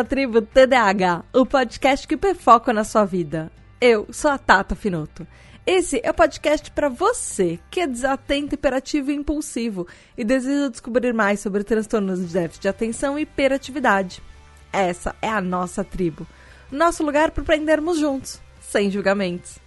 À tribo TDAH, o podcast que perfoca na sua vida. Eu sou a Tata Finoto. Esse é o podcast para você que é desatento, hiperativo e impulsivo e deseja descobrir mais sobre transtornos de déficit de atenção e hiperatividade. Essa é a nossa tribo, nosso lugar para aprendermos juntos, sem julgamentos.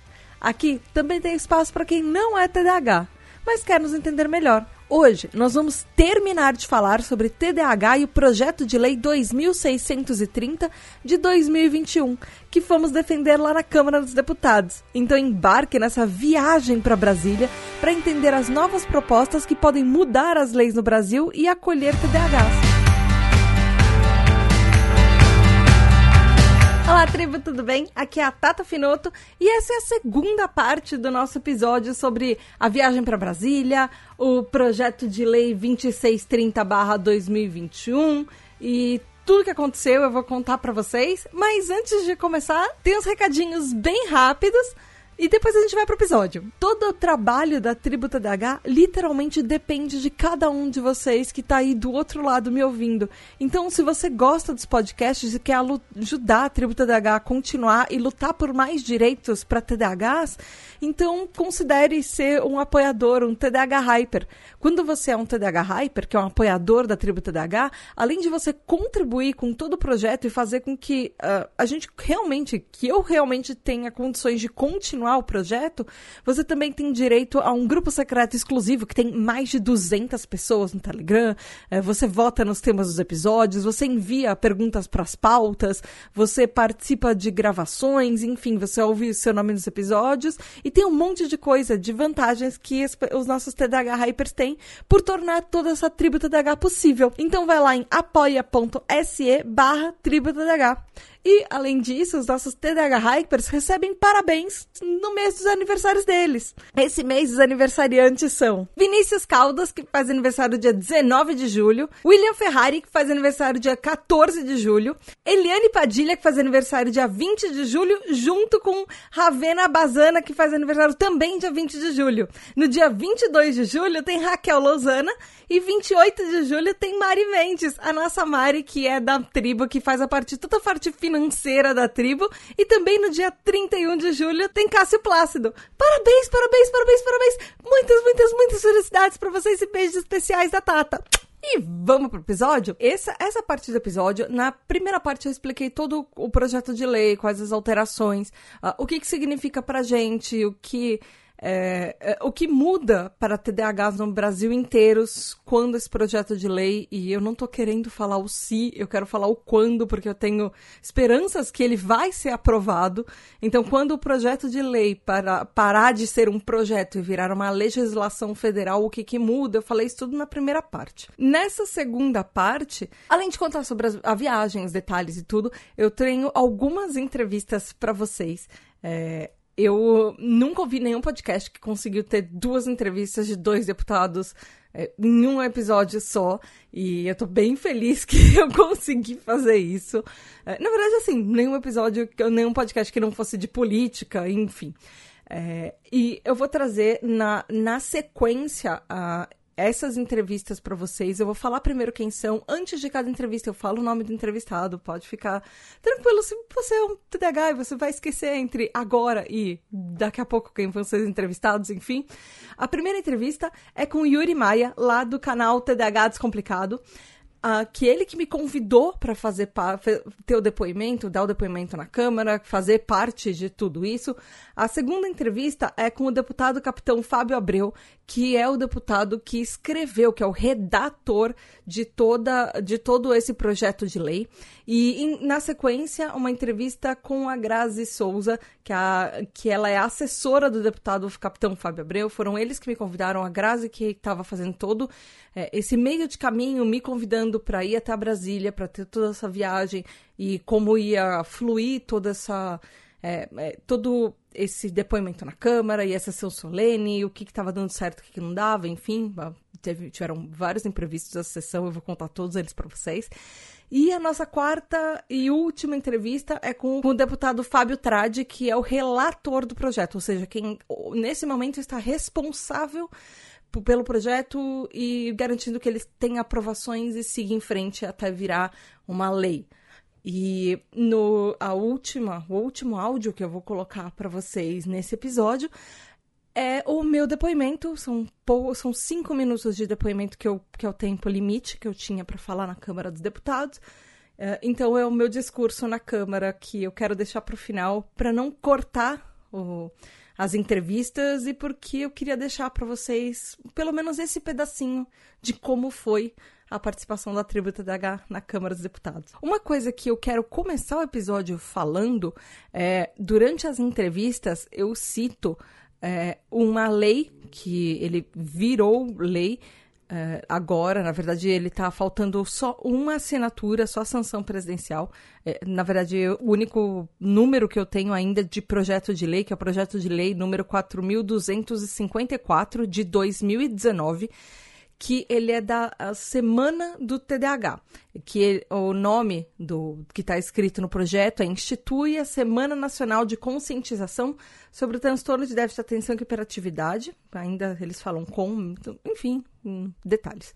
Aqui também tem espaço para quem não é TDAH, mas quer nos entender melhor Hoje nós vamos terminar de falar sobre TDAH e o projeto de lei 2630 de 2021, que fomos defender lá na Câmara dos Deputados. Então embarque nessa viagem para Brasília para entender as novas propostas que podem mudar as leis no Brasil e acolher TDAHs. Olá, tribo, tudo bem? Aqui é a Tata Finoto e essa é a segunda parte do nosso episódio sobre a viagem para Brasília, o projeto de lei 2630/2021 e tudo que aconteceu eu vou contar para vocês. Mas antes de começar, tem uns recadinhos bem rápidos. E depois a gente vai pro episódio. Todo o trabalho da Tribo TDH literalmente depende de cada um de vocês que tá aí do outro lado me ouvindo. Então, se você gosta dos podcasts e quer ajudar a Tribo TDH a continuar e lutar por mais direitos para TDAHs, então considere ser um apoiador, um TDAH Hyper. Quando você é um TDAH Hyper, que é um apoiador da Tribo TDAH, além de você contribuir com todo o projeto e fazer com que uh, a gente realmente, que eu realmente tenha condições de continuar o projeto, você também tem direito a um grupo secreto exclusivo que tem mais de 200 pessoas no Telegram. É, você vota nos temas dos episódios, você envia perguntas para as pautas, você participa de gravações, enfim, você ouve seu nome nos episódios e tem um monte de coisa, de vantagens que os nossos TDH Hypers têm por tornar toda essa tribo TDH possível. Então vai lá em apoia.se barra tribo TDH. E, além disso, os nossos TDH Hypers recebem parabéns no mês dos aniversários deles. Esse mês, os aniversariantes são Vinícius Caldas, que faz aniversário dia 19 de julho, William Ferrari, que faz aniversário dia 14 de julho, Eliane Padilha, que faz aniversário dia 20 de julho, junto com Ravena Bazana, que faz aniversário também dia 20 de julho. No dia 22 de julho tem Raquel Lozana e 28 de julho tem Mari Mendes, a nossa Mari, que é da tribo, que faz a parte, toda a parte final financeira da tribo. E também no dia 31 de julho tem Cássio Plácido. Parabéns, parabéns, parabéns, parabéns. Muitas, muitas, muitas felicidades para vocês e beijos especiais da Tata. E vamos pro episódio? Essa, essa parte do episódio, na primeira parte eu expliquei todo o projeto de lei, quais as alterações, uh, o que, que significa pra gente, o que é, é, o que muda para TDAHs no Brasil inteiros quando esse projeto de lei, e eu não estou querendo falar o se, eu quero falar o quando, porque eu tenho esperanças que ele vai ser aprovado. Então, quando o projeto de lei para, parar de ser um projeto e virar uma legislação federal, o que, que muda? Eu falei isso tudo na primeira parte. Nessa segunda parte, além de contar sobre as, a viagem, os detalhes e tudo, eu tenho algumas entrevistas para vocês. É, eu nunca ouvi nenhum podcast que conseguiu ter duas entrevistas de dois deputados é, em um episódio só. E eu tô bem feliz que eu consegui fazer isso. É, na verdade, assim, nenhum episódio, nenhum podcast que não fosse de política, enfim. É, e eu vou trazer na, na sequência a essas entrevistas para vocês. Eu vou falar primeiro quem são. Antes de cada entrevista, eu falo o nome do entrevistado. Pode ficar tranquilo. Se você é um TDAH, você vai esquecer entre agora e daqui a pouco quem vão ser os entrevistados, enfim. A primeira entrevista é com Yuri Maia, lá do canal TDAH Descomplicado uh, que ele que me convidou para fazer ter o depoimento, dar o depoimento na Câmara, fazer parte de tudo isso. A segunda entrevista é com o deputado capitão Fábio Abreu, que é o deputado que escreveu, que é o redator de toda de todo esse projeto de lei. E em, na sequência, uma entrevista com a Grazi Souza, que, a, que ela é assessora do deputado capitão Fábio Abreu. Foram eles que me convidaram, a Grazi que estava fazendo todo é, esse meio de caminho, me convidando para ir até Brasília, para ter toda essa viagem e como ia fluir toda essa. É, é, todo esse depoimento na Câmara e essa sessão solene, o que estava dando certo, o que, que, não dava, enfim, teve, tiveram vários imprevistos essa sessão, eu vou contar todos eles para vocês. E a nossa quarta e última entrevista é com o deputado Fábio Tradi, que é o relator do projeto, ou seja, quem nesse momento está responsável pelo projeto e garantindo que eles tenham aprovações e sigam em frente até virar uma lei. E no a última, o último áudio que eu vou colocar para vocês nesse episódio é o meu depoimento. São, são cinco minutos de depoimento que, eu, que é o tempo limite que eu tinha para falar na Câmara dos Deputados. Uh, então é o meu discurso na Câmara que eu quero deixar para o final para não cortar o, as entrevistas e porque eu queria deixar para vocês pelo menos esse pedacinho de como foi a participação da tribo TDH na Câmara dos Deputados. Uma coisa que eu quero começar o episódio falando é durante as entrevistas eu cito é, uma lei que ele virou lei é, agora, na verdade, ele está faltando só uma assinatura, só sanção presidencial. É, na verdade, o único número que eu tenho ainda de projeto de lei, que é o projeto de lei número 4.254 de 2019 que ele é da Semana do TDAH, que ele, o nome do que está escrito no projeto é Institui a Semana Nacional de Conscientização sobre o Transtorno de Déficit de Atenção e Hiperatividade. Ainda eles falam com, enfim, detalhes.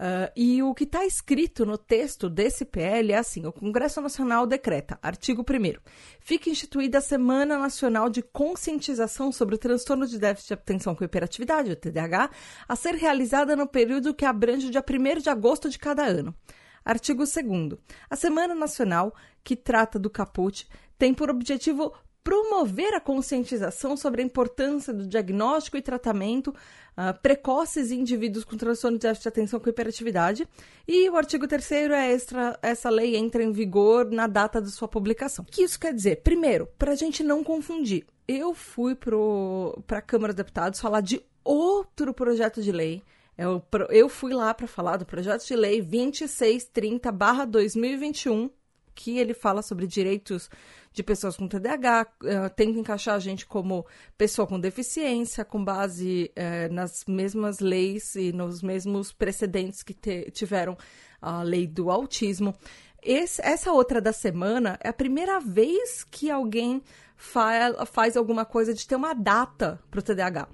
Uh, e o que está escrito no texto desse PL é assim: o Congresso Nacional decreta, artigo 1. Fica instituída a Semana Nacional de Conscientização sobre o Transtorno de Déficit de Atenção com Hiperatividade, o TDAH, a ser realizada no período que abrange o dia 1 de agosto de cada ano. Artigo 2. A Semana Nacional, que trata do caput, tem por objetivo promover a conscientização sobre a importância do diagnóstico e tratamento uh, precoces em indivíduos com transtorno de déficit de atenção com hiperatividade. E o artigo 3 é extra, essa lei entra em vigor na data de sua publicação. O que isso quer dizer? Primeiro, para a gente não confundir, eu fui para a Câmara dos Deputados falar de outro projeto de lei. Eu, eu fui lá para falar do projeto de lei 2630-2021, que ele fala sobre direitos de pessoas com TDAH, uh, eh, que encaixar a gente como pessoa com deficiência, com base uh, nas mesmas leis e nos mesmos precedentes que tiveram a lei do autismo. Esse, essa outra da semana é a primeira vez que alguém fa faz alguma coisa de ter uma data para o TDAH.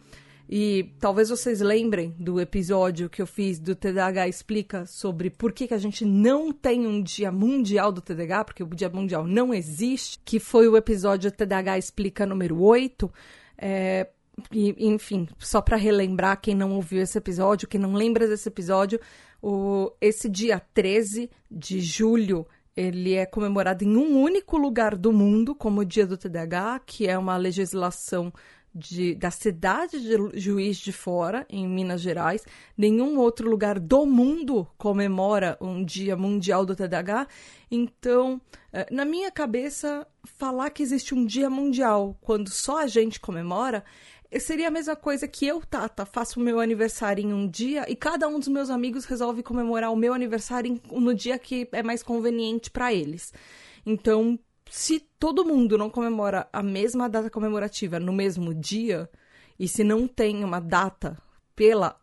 E talvez vocês lembrem do episódio que eu fiz do TDAH Explica sobre por que, que a gente não tem um dia mundial do TDAH, porque o dia mundial não existe, que foi o episódio TDAH Explica número 8. É, e, enfim, só para relembrar quem não ouviu esse episódio, quem não lembra desse episódio, o, esse dia 13 de julho ele é comemorado em um único lugar do mundo como o Dia do TDAH, que é uma legislação de, da cidade de Juiz de Fora, em Minas Gerais. Nenhum outro lugar do mundo comemora um Dia Mundial do TDAH. Então, eh, na minha cabeça, falar que existe um Dia Mundial quando só a gente comemora eh, seria a mesma coisa que eu, Tata, faço o meu aniversário em um dia e cada um dos meus amigos resolve comemorar o meu aniversário no dia que é mais conveniente para eles. Então, se todo mundo não comemora a mesma data comemorativa no mesmo dia, e se não tem uma data pela,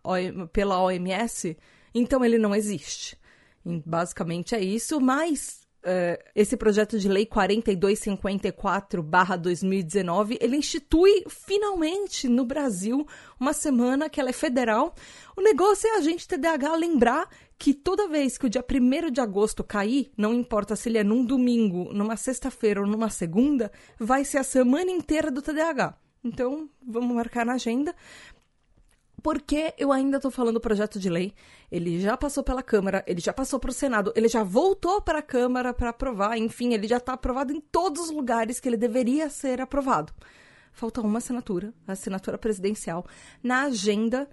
pela OMS, então ele não existe. E basicamente é isso, mas Uh, esse projeto de lei 4254/2019, ele institui finalmente no Brasil uma semana que ela é federal. O negócio é a gente TDAH lembrar que toda vez que o dia 1 de agosto cair, não importa se ele é num domingo, numa sexta-feira ou numa segunda, vai ser a semana inteira do TDAH. Então, vamos marcar na agenda porque eu ainda estou falando do projeto de lei. Ele já passou pela Câmara, ele já passou para o Senado, ele já voltou para a Câmara para aprovar. Enfim, ele já está aprovado em todos os lugares que ele deveria ser aprovado. Falta uma assinatura, a assinatura presidencial, na agenda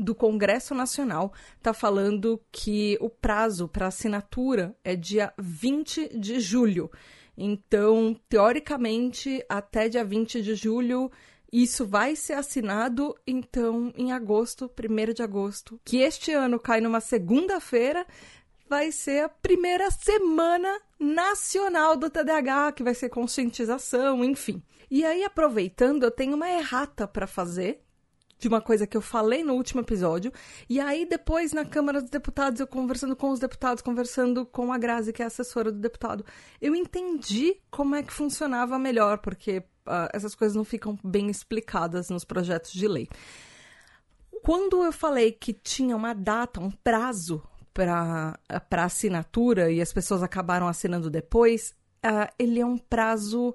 do Congresso Nacional está falando que o prazo para assinatura é dia 20 de julho. Então, teoricamente, até dia 20 de julho isso vai ser assinado, então, em agosto, 1 de agosto, que este ano cai numa segunda-feira, vai ser a primeira semana nacional do TDAH, que vai ser conscientização, enfim. E aí, aproveitando, eu tenho uma errata para fazer, de uma coisa que eu falei no último episódio. E aí, depois, na Câmara dos Deputados, eu conversando com os deputados, conversando com a Grazi, que é assessora do deputado, eu entendi como é que funcionava melhor, porque uh, essas coisas não ficam bem explicadas nos projetos de lei. Quando eu falei que tinha uma data, um prazo para assinatura e as pessoas acabaram assinando depois, uh, ele é um prazo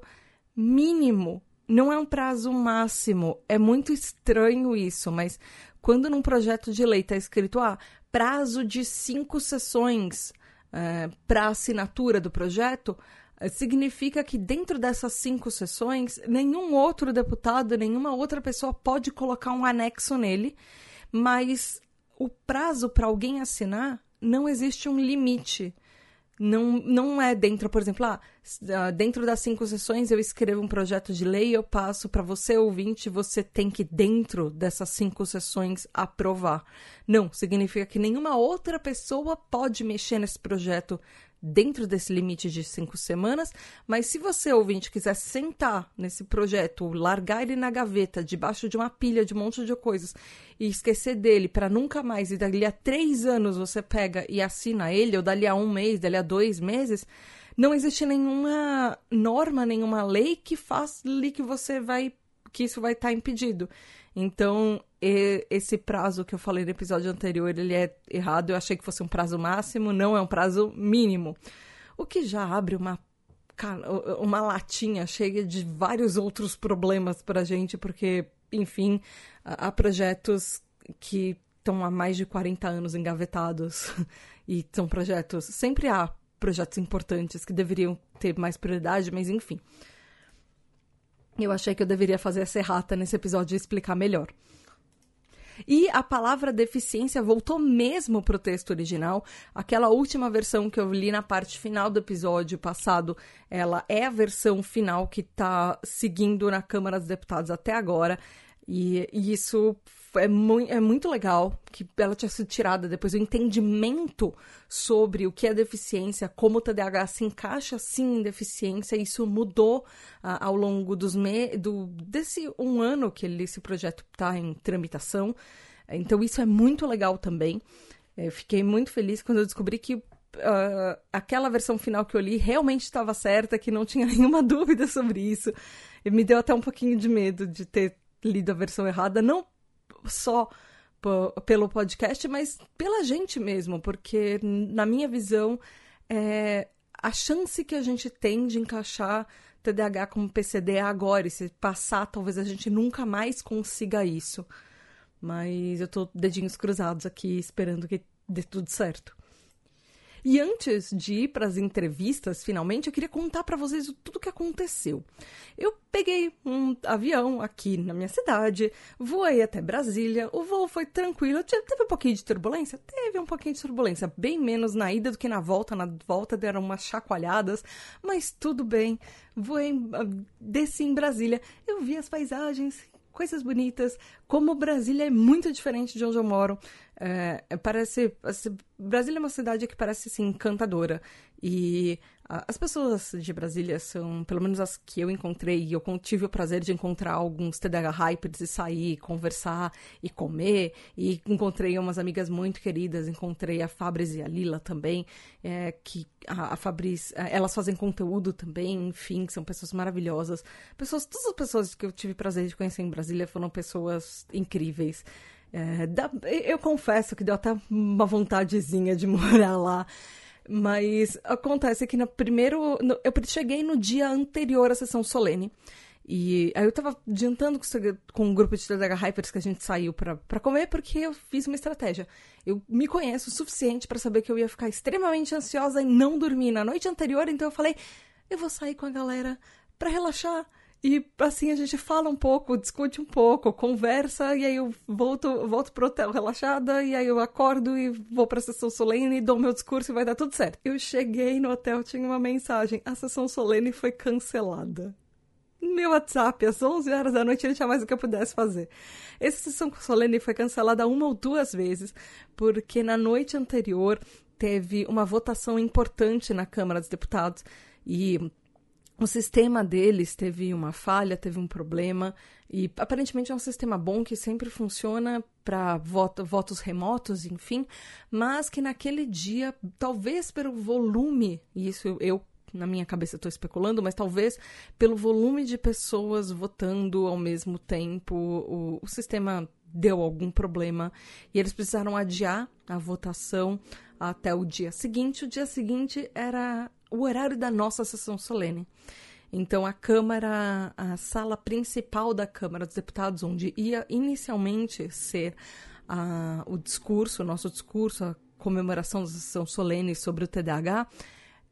mínimo, não é um prazo máximo. É muito estranho isso, mas quando num projeto de lei está escrito ah, prazo de cinco sessões uh, eh, para assinatura do projeto, uh, significa que dentro dessas cinco sessões, nenhum outro deputado, nenhuma outra pessoa pode colocar um anexo nele, mas o prazo para alguém assinar não existe um limite. Não, não é dentro, por exemplo, ah, ah, dentro das cinco sessões eu escrevo um projeto de lei eu passo para você, ouvinte, você tem que, dentro dessas cinco sessões, aprovar. Não, significa que nenhuma outra pessoa pode mexer nesse projeto dentro desse limite de cinco semanas, mas se você, ouvinte, quiser sentar nesse projeto, largar ele na gaveta, debaixo de uma pilha de um monte de coisas, e esquecer dele para nunca mais, e dali a três anos você pega e assina ele, ou dali a um mês, dali a dois meses, não existe nenhuma norma, nenhuma lei que faça que você vai que isso vai estar tá impedido. Então, esse prazo que eu falei no episódio anterior, ele é errado. Eu achei que fosse um prazo máximo, não é um prazo mínimo. O que já abre uma uma latinha cheia de vários outros problemas para gente, porque, enfim, há projetos que estão há mais de 40 anos engavetados e são projetos. Sempre há projetos importantes que deveriam ter mais prioridade, mas enfim. Eu achei que eu deveria fazer essa errata nesse episódio e explicar melhor. E a palavra deficiência voltou mesmo para o texto original. Aquela última versão que eu li na parte final do episódio passado, ela é a versão final que está seguindo na Câmara dos Deputados até agora. E, e isso é, mu é muito legal que ela tinha sido tirada depois o entendimento sobre o que é deficiência, como o TDAH se encaixa sim em deficiência, isso mudou uh, ao longo dos me do, desse um ano que ele, esse projeto está em tramitação. Então isso é muito legal também. Eu fiquei muito feliz quando eu descobri que Uh, aquela versão final que eu li realmente estava certa, que não tinha nenhuma dúvida sobre isso. E me deu até um pouquinho de medo de ter lido a versão errada, não só pelo podcast, mas pela gente mesmo, porque na minha visão, é, a chance que a gente tem de encaixar TDAH como PCD é agora, e se passar, talvez a gente nunca mais consiga isso. Mas eu tô dedinhos cruzados aqui, esperando que dê tudo certo. E antes de ir para as entrevistas, finalmente, eu queria contar para vocês tudo o que aconteceu. Eu peguei um avião aqui na minha cidade, voei até Brasília, o voo foi tranquilo, teve um pouquinho de turbulência? Teve um pouquinho de turbulência, bem menos na ida do que na volta, na volta deram umas chacoalhadas, mas tudo bem. Voei, ah, desci em Brasília, eu vi as paisagens, coisas bonitas, como Brasília é muito diferente de onde eu moro. É, é, parece. Assim, Brasília é uma cidade que parece assim, encantadora. E as pessoas de Brasília são, pelo menos as que eu encontrei, e eu tive o prazer de encontrar alguns TDH Hypers e sair, conversar e comer. E encontrei umas amigas muito queridas, encontrei a Fabris e a Lila também, é, que a, a Fabris, é, elas fazem conteúdo também, enfim, são pessoas maravilhosas. Pessoas, todas as pessoas que eu tive prazer de conhecer em Brasília foram pessoas incríveis. É, dá, eu confesso que deu até uma vontadezinha de morar lá. Mas acontece que no primeiro. No, eu cheguei no dia anterior à sessão solene. E aí eu tava adiantando com, com um grupo de TDH Hypers que a gente saiu para comer, porque eu fiz uma estratégia. Eu me conheço o suficiente para saber que eu ia ficar extremamente ansiosa e não dormir na noite anterior, então eu falei, eu vou sair com a galera para relaxar. E assim a gente fala um pouco, discute um pouco, conversa, e aí eu volto, volto pro hotel relaxada, e aí eu acordo e vou pra sessão solene, dou meu discurso e vai dar tudo certo. Eu cheguei no hotel, tinha uma mensagem: a sessão solene foi cancelada. Meu WhatsApp, às 11 horas da noite, ele tinha mais o que eu pudesse fazer. Essa sessão solene foi cancelada uma ou duas vezes, porque na noite anterior teve uma votação importante na Câmara dos Deputados e o sistema deles teve uma falha, teve um problema, e aparentemente é um sistema bom que sempre funciona para voto, votos remotos, enfim, mas que naquele dia, talvez pelo volume, e isso eu, na minha cabeça estou especulando, mas talvez pelo volume de pessoas votando ao mesmo tempo, o, o sistema deu algum problema e eles precisaram adiar a votação até o dia seguinte. O dia seguinte era o horário da nossa sessão solene. Então, a Câmara, a sala principal da Câmara dos Deputados, onde ia inicialmente ser a, o discurso, o nosso discurso, a comemoração da sessão solene sobre o TDAH,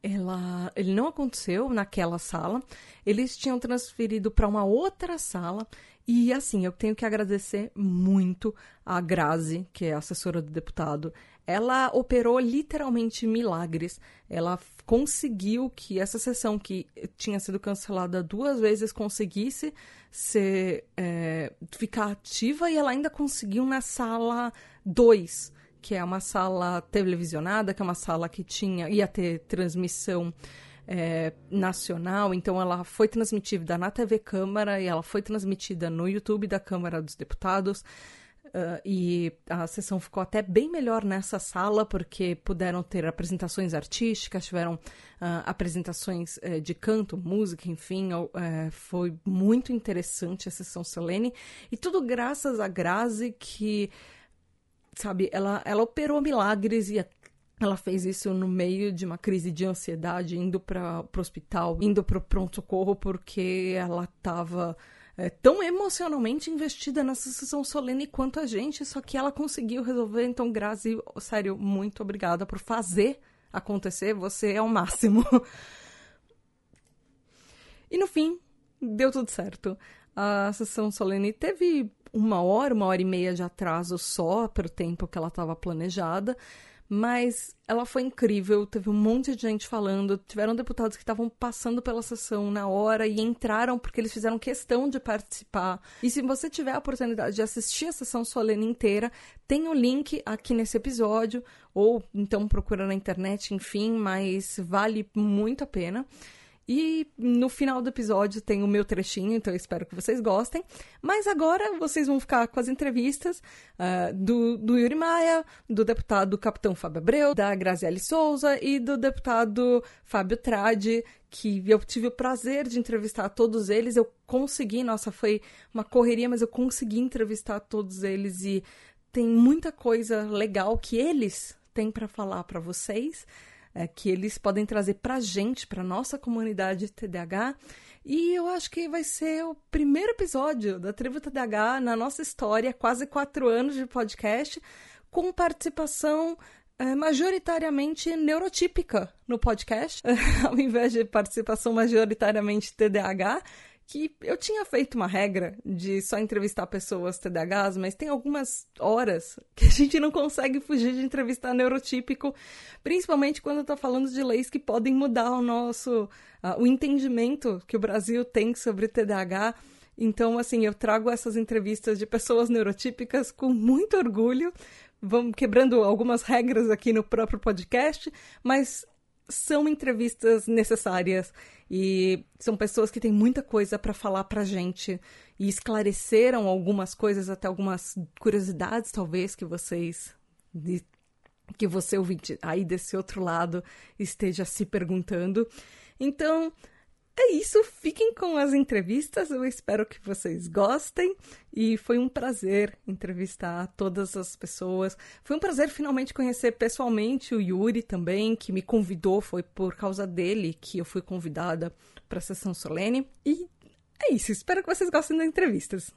ela, ele não aconteceu naquela sala. Eles tinham transferido para uma outra sala. E assim, eu tenho que agradecer muito a Grazi, que é assessora do deputado. Ela operou literalmente milagres. Ela conseguiu que essa sessão, que tinha sido cancelada duas vezes, conseguisse ser, é, ficar ativa e ela ainda conseguiu na sala 2 que é uma sala televisionada, que é uma sala que tinha ia ter transmissão é, nacional, então ela foi transmitida na TV Câmara e ela foi transmitida no YouTube da Câmara dos Deputados. Uh, e a sessão ficou até bem melhor nessa sala, porque puderam ter apresentações artísticas, tiveram uh, apresentações uh, de canto, música, enfim. Eh, foi muito interessante a sessão solene. E tudo graças a Grazi, que sabe, ela, ela operou milagres e ela fez isso no meio de uma crise de ansiedade, indo para o hospital, indo para o pronto-socorro, porque ela estava é, tão emocionalmente investida nessa sessão solene quanto a gente, só que ela conseguiu resolver. Então, Grazi, sério, muito obrigada por fazer acontecer. Você é o máximo. e no fim, deu tudo certo. A sessão solene teve uma hora, uma hora e meia de atraso só para o tempo que ela estava planejada. Mas ela foi incrível, teve um monte de gente falando, tiveram deputados que estavam passando pela sessão na hora e entraram porque eles fizeram questão de participar. E se você tiver a oportunidade de assistir a sessão solene inteira, tem o link aqui nesse episódio, ou então procura na internet, enfim, mas vale muito a pena. E no final do episódio tem o meu trechinho, então eu espero que vocês gostem. Mas agora vocês vão ficar com as entrevistas uh, do, do Yuri Maia, do deputado Capitão Fábio Abreu, da Graziele Souza e do deputado Fábio Tradi, que eu tive o prazer de entrevistar todos eles. Eu consegui, nossa, foi uma correria, mas eu consegui entrevistar todos eles e tem muita coisa legal que eles têm para falar para vocês é, que eles podem trazer para a gente, para nossa comunidade TDAH. E eu acho que vai ser o primeiro episódio da Tribo TDAH na nossa história, quase quatro anos de podcast, com participação é, majoritariamente neurotípica no podcast, ao invés de participação majoritariamente TDAH que eu tinha feito uma regra de só entrevistar pessoas TDAHs, mas tem algumas horas que a gente não consegue fugir de entrevistar neurotípico, principalmente quando está falando de leis que podem mudar o nosso uh, o entendimento que o Brasil tem sobre TDAH. Então, assim, eu trago essas entrevistas de pessoas neurotípicas com muito orgulho. Vamos quebrando algumas regras aqui no próprio podcast, mas são entrevistas necessárias e são pessoas que têm muita coisa para falar pra gente e esclareceram algumas coisas, até algumas curiosidades talvez que vocês que você ouvinte aí desse outro lado esteja se perguntando. Então, é isso, fiquem com as entrevistas, eu espero que vocês gostem e foi um prazer entrevistar todas as pessoas. Foi um prazer finalmente conhecer pessoalmente o Yuri também, que me convidou, foi por causa dele que eu fui convidada para a sessão solene. E é isso, espero que vocês gostem das entrevistas.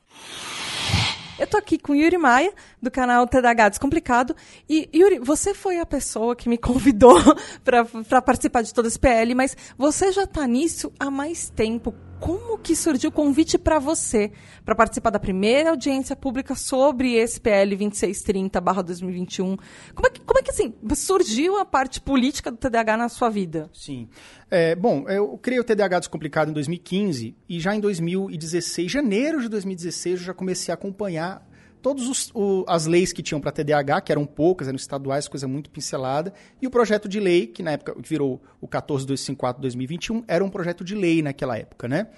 Eu tô aqui com Yuri Maia, do canal TDH Descomplicado. E, Yuri, você foi a pessoa que me convidou para participar de todo esse PL, mas você já tá nisso há mais tempo. Como que surgiu o convite para você para participar da primeira audiência pública sobre esse PL 2630/2021? Como é que, como é que assim surgiu a parte política do TDAH na sua vida? Sim. É, bom, eu criei o TDAH Descomplicado em 2015 e já em 2016, janeiro de 2016, eu já comecei a acompanhar todas as leis que tinham para TDAH, que eram poucas, eram estaduais, coisa muito pincelada, e o projeto de lei, que na época virou o 14254-2021, era um projeto de lei naquela época, né?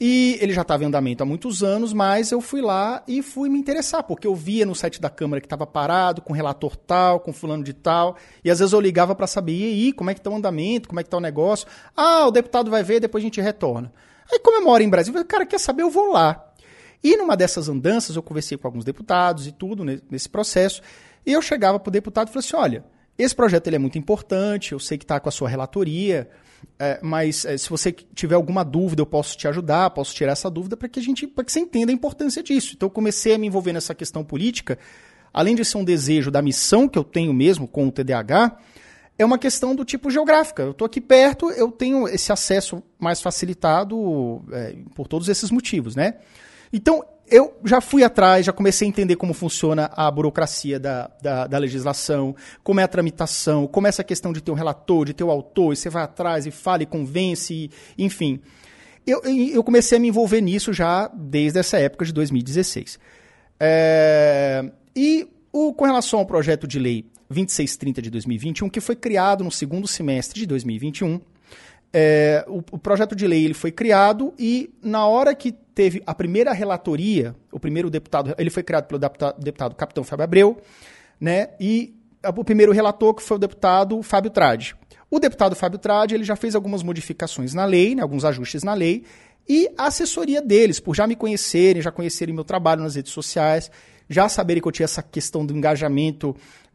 E ele já estava em andamento há muitos anos, mas eu fui lá e fui me interessar, porque eu via no site da Câmara que estava parado, com relator tal, com fulano de tal, e às vezes eu ligava para saber, e aí, como é que está o andamento, como é que está o negócio? Ah, o deputado vai ver, depois a gente retorna. Aí, como eu moro em Brasília, eu falei, cara, quer saber, eu vou lá. E numa dessas andanças, eu conversei com alguns deputados e tudo nesse processo, e eu chegava para o deputado e falei assim: olha, esse projeto ele é muito importante, eu sei que está com a sua relatoria, é, mas é, se você tiver alguma dúvida, eu posso te ajudar, posso tirar essa dúvida para que a gente, para que você entenda a importância disso. Então eu comecei a me envolver nessa questão política, além de ser um desejo da missão que eu tenho mesmo com o TDAH, é uma questão do tipo geográfica. Eu estou aqui perto, eu tenho esse acesso mais facilitado é, por todos esses motivos, né? Então, eu já fui atrás, já comecei a entender como funciona a burocracia da, da, da, legislação, como é a tramitação, como é essa questão de ter um relator, de ter o um autor, e você vai atrás e fala e convence, e, enfim. Eu, eu comecei a me envolver nisso já desde essa época de 2016. É, e o, com relação ao projeto de lei 2630 de 2021, que foi criado no segundo semestre de 2021, é, o, o, projeto de lei ele foi criado e na hora que teve a primeira relatoria, o primeiro deputado, ele foi criado pelo deputado, deputado Capitão Fábio Abreu, né? E o primeiro relator que foi o deputado Fábio Trade. O deputado Fábio Trade ele já fez algumas modificações na lei, né, alguns ajustes na lei, e a assessoria deles, por já me conhecerem, já conhecerem meu trabalho nas redes sociais, já saberem que eu tinha essa questão do engajamento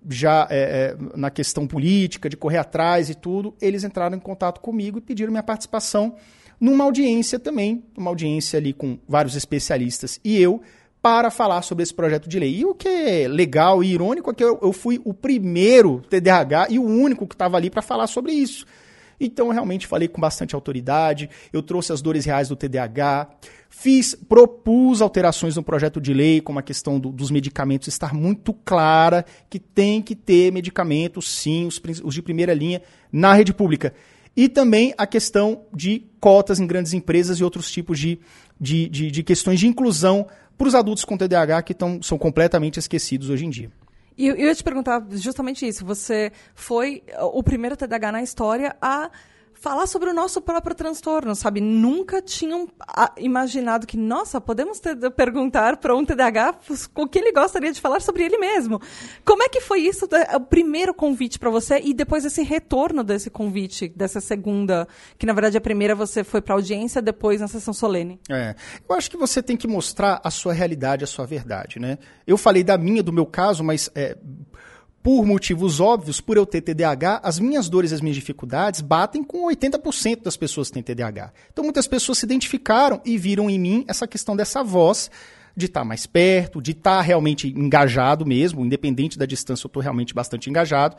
já é, é, na questão política, de correr atrás e tudo, eles entraram em contato comigo e pediram minha participação numa audiência também, uma audiência ali com vários especialistas e eu, para falar sobre esse projeto de lei. E o que é legal e irônico é que eu, eu fui o primeiro TDAH e o único que estava ali para falar sobre isso. Então, eu realmente falei com bastante autoridade, eu trouxe as dores reais do TDAH, fiz, propus alterações no projeto de lei, como a questão do, dos medicamentos estar muito clara, que tem que ter medicamentos, sim, os, os de primeira linha, na rede pública. E também a questão de cotas em grandes empresas e outros tipos de, de, de, de questões de inclusão para os adultos com TDAH que tão, são completamente esquecidos hoje em dia. E eu ia te perguntar justamente isso. Você foi o primeiro TDAH na história a falar sobre o nosso próprio transtorno, sabe? Nunca tinham ah, imaginado que, nossa, podemos ter, perguntar para um TDAH o que ele gostaria de falar sobre ele mesmo. Como é que foi isso, o primeiro convite para você e depois esse retorno desse convite, dessa segunda, que na verdade a primeira você foi para audiência, depois na sessão solene? É, eu acho que você tem que mostrar a sua realidade, a sua verdade, né? Eu falei da minha, do meu caso, mas é, por motivos óbvios, por eu ter TDAH, as minhas dores e as minhas dificuldades batem com 80% das pessoas que têm TDAH. Então muitas pessoas se identificaram e viram em mim essa questão dessa voz de estar tá mais perto, de estar tá realmente engajado mesmo, independente da distância, eu estou realmente bastante engajado.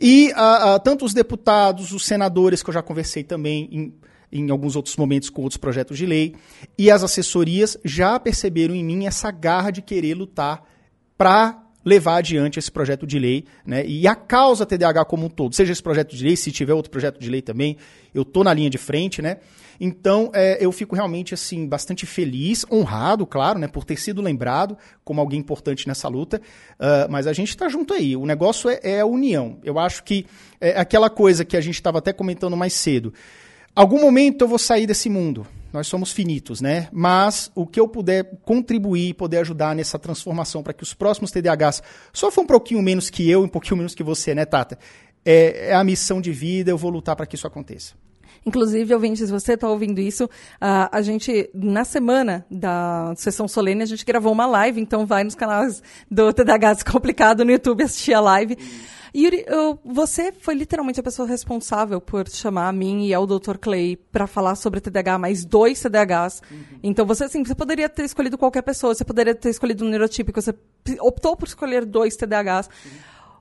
E uh, uh, tanto os deputados, os senadores, que eu já conversei também em, em alguns outros momentos com outros projetos de lei, e as assessorias já perceberam em mim essa garra de querer lutar para levar adiante esse projeto de lei, né? E a causa TDAH como um todo, seja esse projeto de lei, se tiver outro projeto de lei também, eu tô na linha de frente, né? Então, é, eu fico realmente, assim, bastante feliz, honrado, claro, né, por ter sido lembrado como alguém importante nessa luta, uh, mas a gente está junto aí, o negócio é, é, a união. Eu acho que é aquela coisa que a gente estava até comentando mais cedo, algum momento eu vou sair desse mundo, nós somos finitos, né? Mas o que eu puder contribuir, poder ajudar nessa transformação para que os próximos TDAHs sofram um pouquinho menos que eu, um pouquinho menos que você, né, Tata? É, é a missão de vida, eu vou lutar para que isso aconteça. Inclusive, ouvintes, você está ouvindo isso, uh, a gente, na semana da sessão solene, a gente gravou uma live, então vai nos canais do TDAH Descomplicado no YouTube assistir a live. Yuri, eu, você foi literalmente a pessoa responsável por chamar a mim e ao Dr. Clay para falar sobre TDAH, mais dois TDAHs. Uhum. Então você assim, você poderia ter escolhido qualquer pessoa, você poderia ter escolhido um neurotípico, você optou por escolher dois TDAHs. Uhum.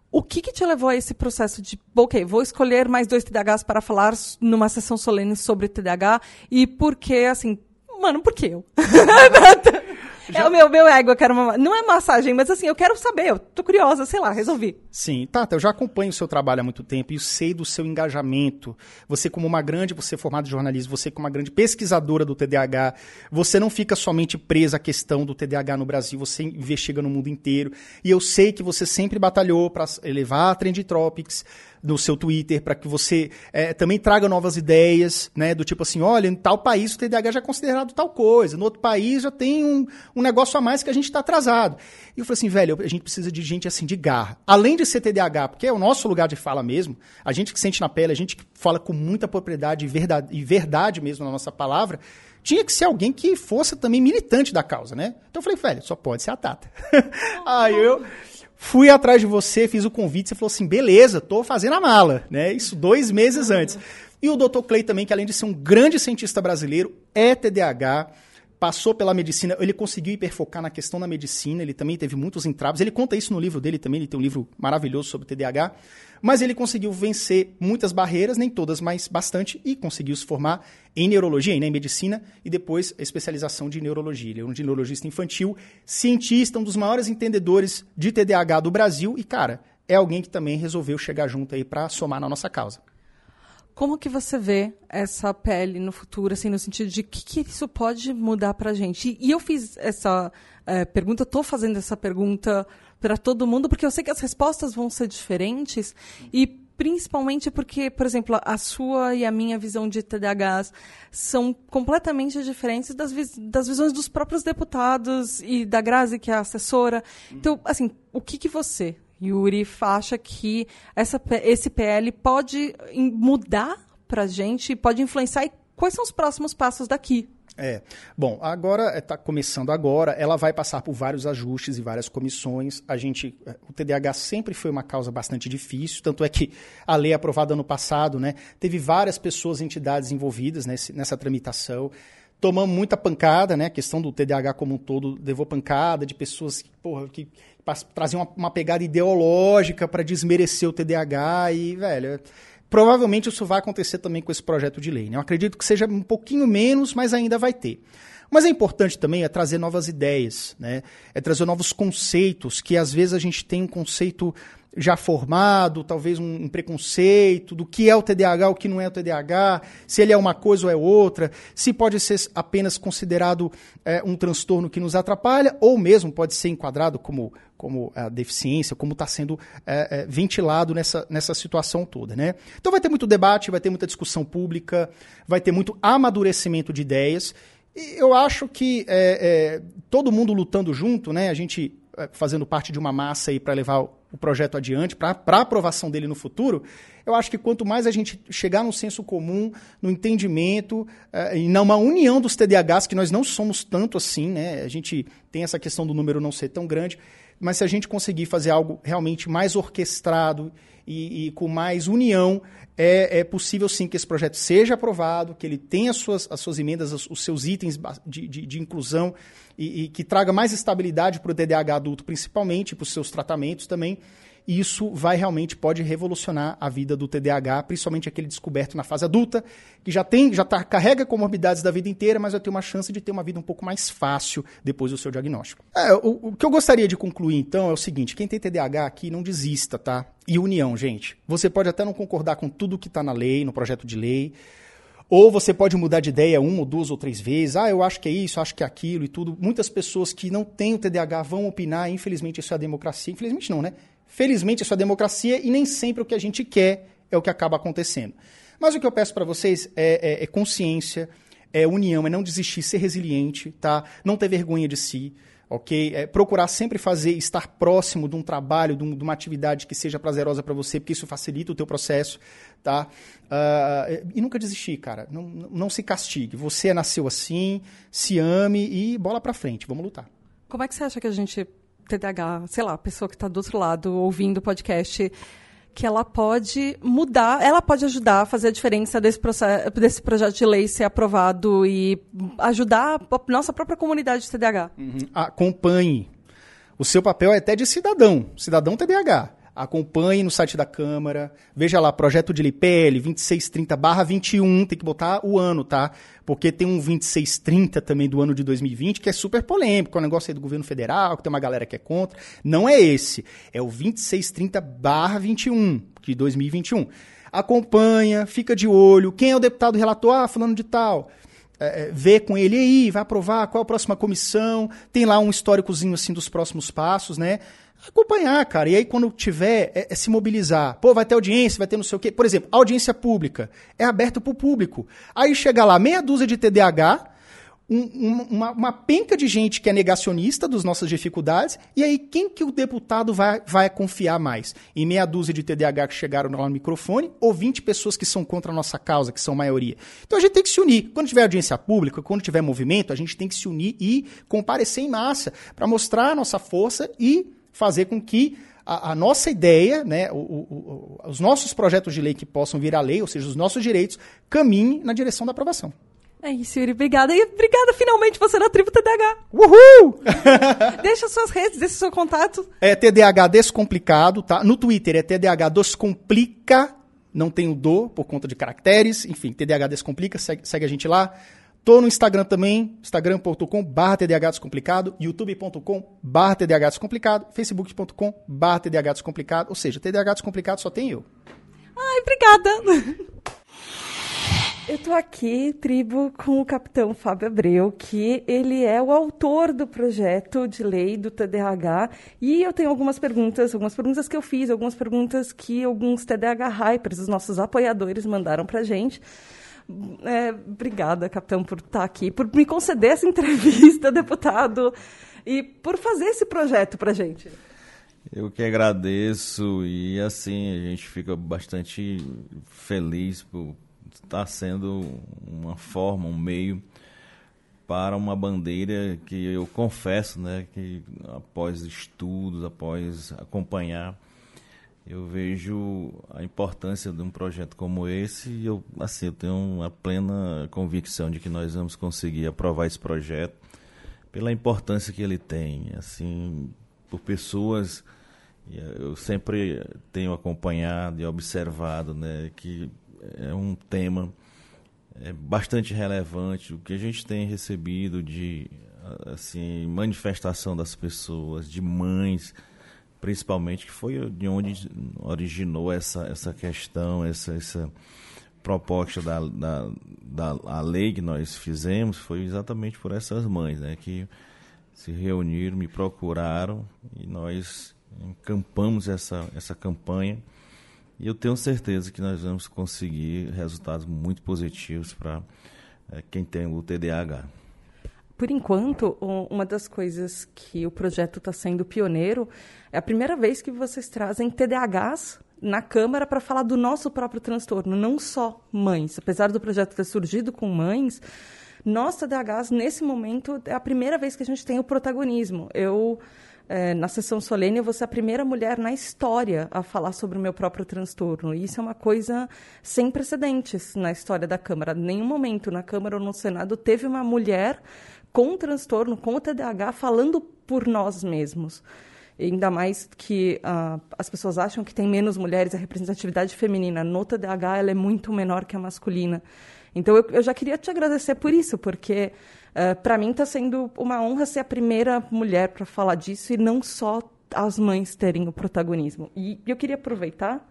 O que, que te levou a esse processo de, ok, vou escolher mais dois TDAHs para falar numa sessão solene sobre TDAH e por que, assim, mano, por que eu? Já... É o meu, meu ego, eu quero uma. Não é massagem, mas assim, eu quero saber, eu tô curiosa, sei lá, resolvi. Sim, Tata, eu já acompanho o seu trabalho há muito tempo e sei do seu engajamento. Você, como uma grande, você é formado em jornalismo, você, como uma grande pesquisadora do TDAH, você não fica somente presa à questão do TDAH no Brasil, você investiga no mundo inteiro. E eu sei que você sempre batalhou para elevar a Trend Tropics, no seu Twitter para que você é, também traga novas ideias, né? Do tipo assim, olha, em tal país o TDAH já é considerado tal coisa, no outro país já tem um, um negócio a mais que a gente está atrasado. E eu falei assim, velho, a gente precisa de gente assim de garra. Além de ser TDAH, porque é o nosso lugar de fala mesmo, a gente que sente na pele, a gente que fala com muita propriedade e verdade, e verdade mesmo na nossa palavra, tinha que ser alguém que fosse também militante da causa, né? Então eu falei, velho, só pode ser a Tata. Aí eu fui atrás de você, fiz o convite, você falou assim, beleza, tô fazendo a mala, né? Isso dois meses antes. E o Dr. Clay também, que além de ser um grande cientista brasileiro, é TDAH, passou pela medicina, ele conseguiu hiperfocar na questão da medicina, ele também teve muitos entraves, ele conta isso no livro dele também, ele tem um livro maravilhoso sobre TDAH, mas ele conseguiu vencer muitas barreiras, nem todas, mas bastante, e conseguiu se formar em neurologia, em medicina, e depois especialização de neurologia. Ele é um neurologista infantil, cientista, um dos maiores entendedores de TDAH do Brasil, e cara, é alguém que também resolveu chegar junto aí para somar na nossa causa. Como que você vê essa pele no futuro, assim, no sentido de que, que isso pode mudar para a gente? E, e, eu fiz essa é, pergunta, estou fazendo essa pergunta para todo mundo, porque eu sei que as respostas vão ser diferentes e principalmente porque, por exemplo, a sua e a minha visão de TDAHs são completamente diferentes das, vis das visões dos próprios deputados e da Grazi, que é a assessora. Então, assim, o que, que você, Yuri acha que essa, esse PL pode mudar para a gente, pode influenciar e quais são os próximos passos daqui? É. Bom, agora está é, começando agora, ela vai passar por vários ajustes e várias comissões. A gente, é, o TDAH sempre foi uma causa bastante difícil, tanto é que a lei aprovada ano passado, né, teve várias pessoas, entidades envolvidas nesse, nessa tramitação. Tomamos muita pancada, né? A questão do TDAH como um todo levou pancada de pessoas que, porra, que traziam uma, uma pegada ideológica para desmerecer o TDAH e, velho, provavelmente isso vai acontecer também com esse projeto de lei. Né? Eu acredito que seja um pouquinho menos, mas ainda vai ter. Mas é importante também é trazer novas ideias, né? é trazer novos conceitos, que às vezes a gente tem um conceito já formado, talvez um, um, preconceito do que é o TDAH, o que não é o TDAH, se ele é uma coisa ou é outra, se pode ser apenas considerado é, um transtorno que nos atrapalha, ou mesmo pode ser enquadrado como, como a deficiência, como está sendo é, é, ventilado nessa, nessa situação toda. Né? Então vai ter muito debate, vai ter muita discussão pública, vai ter muito amadurecimento de ideias. Eu acho que é, é, todo mundo lutando junto, né? a gente é, fazendo parte de uma massa aí para levar o projeto adiante, para a aprovação dele no futuro, eu acho que quanto mais a gente chegar no senso comum, no entendimento uh, e numa união dos TDAHs, que nós não somos tanto assim, né? A gente tem essa questão do número não ser tão grande, mas se a gente conseguir fazer algo realmente mais orquestrado e, e com mais união, é, é, possível sim que esse projeto seja aprovado, que ele tenha as suas, as suas emendas, os seus itens de, de, de inclusão e, e, que traga mais estabilidade para o TDAH adulto, principalmente, para os seus tratamentos também. E isso vai realmente, pode revolucionar a vida do TDAH, principalmente aquele descoberto na fase adulta, que já tem, já tá, carrega comorbidades da vida inteira, mas vai ter uma chance de ter uma vida um pouco mais fácil depois do seu diagnóstico. É, o, o que eu gostaria de concluir, então, é o seguinte: quem tem TDAH aqui, não desista, tá? E união, gente. Você pode até não concordar com tudo que está na lei, no projeto de lei, ou você pode mudar de ideia uma ou duas ou três vezes. Ah, eu acho que é isso, acho que é aquilo e tudo. Muitas pessoas que não têm o TDAH vão opinar. Infelizmente, isso é a democracia. Infelizmente, não, né? Felizmente, isso é democracia e nem sempre o que a gente quer é o que acaba acontecendo. Mas o que eu peço para vocês é, é, é consciência, é união, é não desistir, ser resiliente, tá? Não ter vergonha de si ok? É, procurar sempre fazer, estar próximo de um trabalho, de, um, de uma atividade que seja prazerosa para você, porque isso facilita o teu processo, tá? Uh, e nunca desistir, cara. Não, não se castigue. Você nasceu assim, se ame e bola para frente. Vamos lutar. Como é que você acha que a gente, TDAH, sei lá, a pessoa que está do outro lado ouvindo o podcast que ela pode mudar, ela pode ajudar a fazer a diferença desse, processo, desse projeto de lei ser aprovado e ajudar a nossa própria comunidade de TDAH. Uhum. Acompanhe. O seu papel é até de cidadão, cidadão TDAH acompanhe no site da Câmara, veja lá, projeto de lei PL 2630-21, tem que botar o ano, tá? Porque tem um 2630 também do ano de 2020, que é super polêmico, é um negócio aí do governo federal, que tem uma galera que é contra. Não é esse, é o 2630-21, de 2021. Acompanha, fica de olho, quem é o deputado relator? Ah, falando de tal. É, é, vê com ele aí, vai aprovar, qual a próxima comissão, tem lá um históricozinho assim dos próximos passos, né? Acompanhar, cara. E aí, quando tiver, é, é, se mobilizar. Pô, vai ter audiência, vai ter não sei o quê. Por exemplo, audiência pública é aberta para o público. Aí chega lá meia dúzia de TDAH, um, uma, uma, penca de gente que é negacionista das nossas dificuldades, e aí quem que o deputado vai, vai confiar mais? Em meia dúzia de TDAH que chegaram no microfone, ou 20 pessoas que são contra a nossa causa, que são maioria? Então a gente tem que se unir. Quando tiver audiência pública, quando tiver movimento, a gente tem que se unir e comparecer em massa para mostrar a nossa força e fazer com que a, a nossa ideia, né, o, o, o, os nossos projetos de lei que possam vir à lei, ou seja, os nossos direitos, caminhem na direção da aprovação. É isso, Yuri. Obrigada. E obrigada finalmente você na tribo TDAH. Uhul! deixa suas redes, deixa seu contato. É TDAH Descomplicado, tá? No Twitter é TDAH Descomplica. Não tem o do por conta de caracteres. Enfim, TDAH Descomplica. Segue, segue a gente lá. Tô no Instagram também, instagram.com barra TDAH Descomplicado, youtube.com barra facebook.com barra ou seja, TDAH Descomplicado só tem eu. Ai, obrigada! Eu tô aqui, tribo, com o capitão Fábio Abreu, que ele é o autor do projeto de lei do TDAH. E eu tenho algumas perguntas, algumas perguntas que eu fiz, algumas perguntas que alguns TDAH Hypers, os nossos apoiadores, mandaram pra gente. É, obrigada, capitão, por estar aqui, por me conceder essa entrevista, deputado, e por fazer esse projeto pra gente. Eu que agradeço e assim a gente fica bastante feliz por está sendo uma forma, um meio para uma bandeira que eu confesso, né, que após estudos, após acompanhar, eu vejo a importância de um projeto como esse e eu, assim, eu tenho uma plena convicção de que nós vamos conseguir aprovar esse projeto pela importância que ele tem, assim, por pessoas eu sempre tenho acompanhado e observado, né, que é um tema é, bastante relevante. O que a gente tem recebido de assim manifestação das pessoas, de mães, principalmente, que foi de onde originou essa, essa questão, essa, essa proposta da, da, da a lei que nós fizemos, foi exatamente por essas mães, né, que se reuniram, me procuraram e nós encampamos essa, essa campanha e eu tenho certeza que nós vamos conseguir resultados muito positivos para é, quem tem o TDAH. Por enquanto, uma das coisas que o projeto está sendo pioneiro é a primeira vez que vocês trazem TDAHs na Câmara para falar do nosso próprio transtorno, não só mães. Apesar do projeto ter surgido com mães, nós TDAHs, nesse momento, é a primeira vez que a gente tem o protagonismo. Eu é, na sessão solene, eu vou ser a primeira mulher na história a falar sobre o meu próprio transtorno. E isso é uma coisa sem precedentes na história da Câmara. Nenhum momento na Câmara ou no Senado teve uma mulher com transtorno, com TDAH, falando por nós mesmos. Ainda mais que uh, as pessoas acham que tem menos mulheres, a representatividade feminina no TDAH ela é muito menor que a masculina. Então eu, eu já queria te agradecer por isso, porque Uh, eh, para mim está sendo uma honra ser a primeira mulher para falar disso e não só as mães terem o protagonismo. E eu queria aproveitar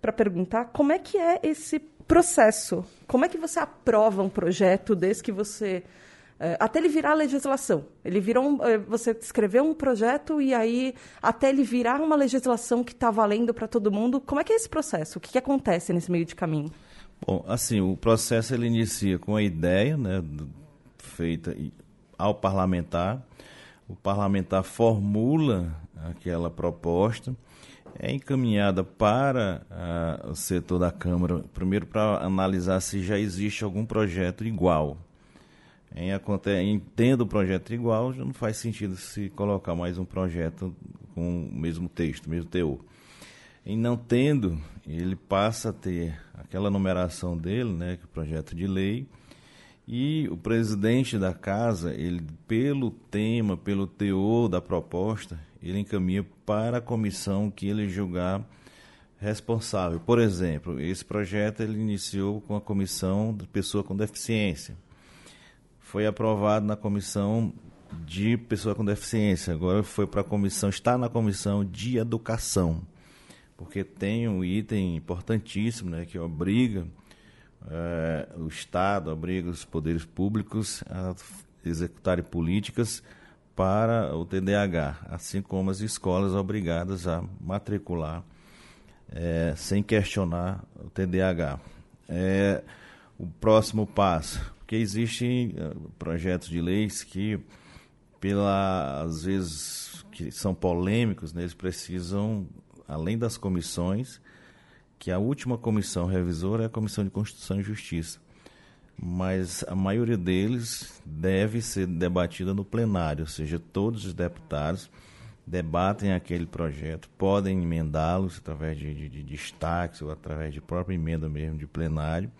para perguntar como é que é esse processo? Como é que você aprova um projeto desde que você até ele virar legislação. Ele virou um, uh, você escreveu um projeto e aí até ele virar uma legislação que está valendo para todo mundo. Como é que é esse processo? O que, que, acontece nesse meio de caminho? Bom, assim, o processo ele inicia com a ideia, né, feita ao parlamentar. O parlamentar formula aquela proposta, é encaminhada para o setor da Câmara, primeiro para analisar se já existe algum projeto igual. Em, em tendo o projeto igual, já não faz sentido se colocar mais um projeto com o mesmo texto, mesmo teor. Em não tendo, ele passa a ter aquela numeração dele, né, que é o projeto de lei, e o presidente da casa, ele pelo tema, pelo teor da proposta, ele encaminha para a comissão que ele julgar responsável. Por exemplo, esse projeto ele iniciou com a comissão de pessoa com deficiência. Foi aprovado na comissão de pessoa com deficiência. Agora foi para a comissão, está na comissão de educação. Porque tem um item importantíssimo, né, que obriga é, o Estado obriga os poderes públicos a executarem políticas para o TDAH, assim como as escolas obrigadas a matricular é, sem questionar o TDAH. É, o próximo passo, Porque existem uh, projetos de leis que, pela, às vezes, que são polêmicos, né, eles precisam, além das comissões, que a última comissão revisora é a Comissão de Constituição e Justiça. Mas a maioria deles deve ser debatida no plenário, ou seja, todos os deputados debatem aquele projeto, podem emendá-los através de, de, de destaques ou através de própria emenda mesmo de plenário.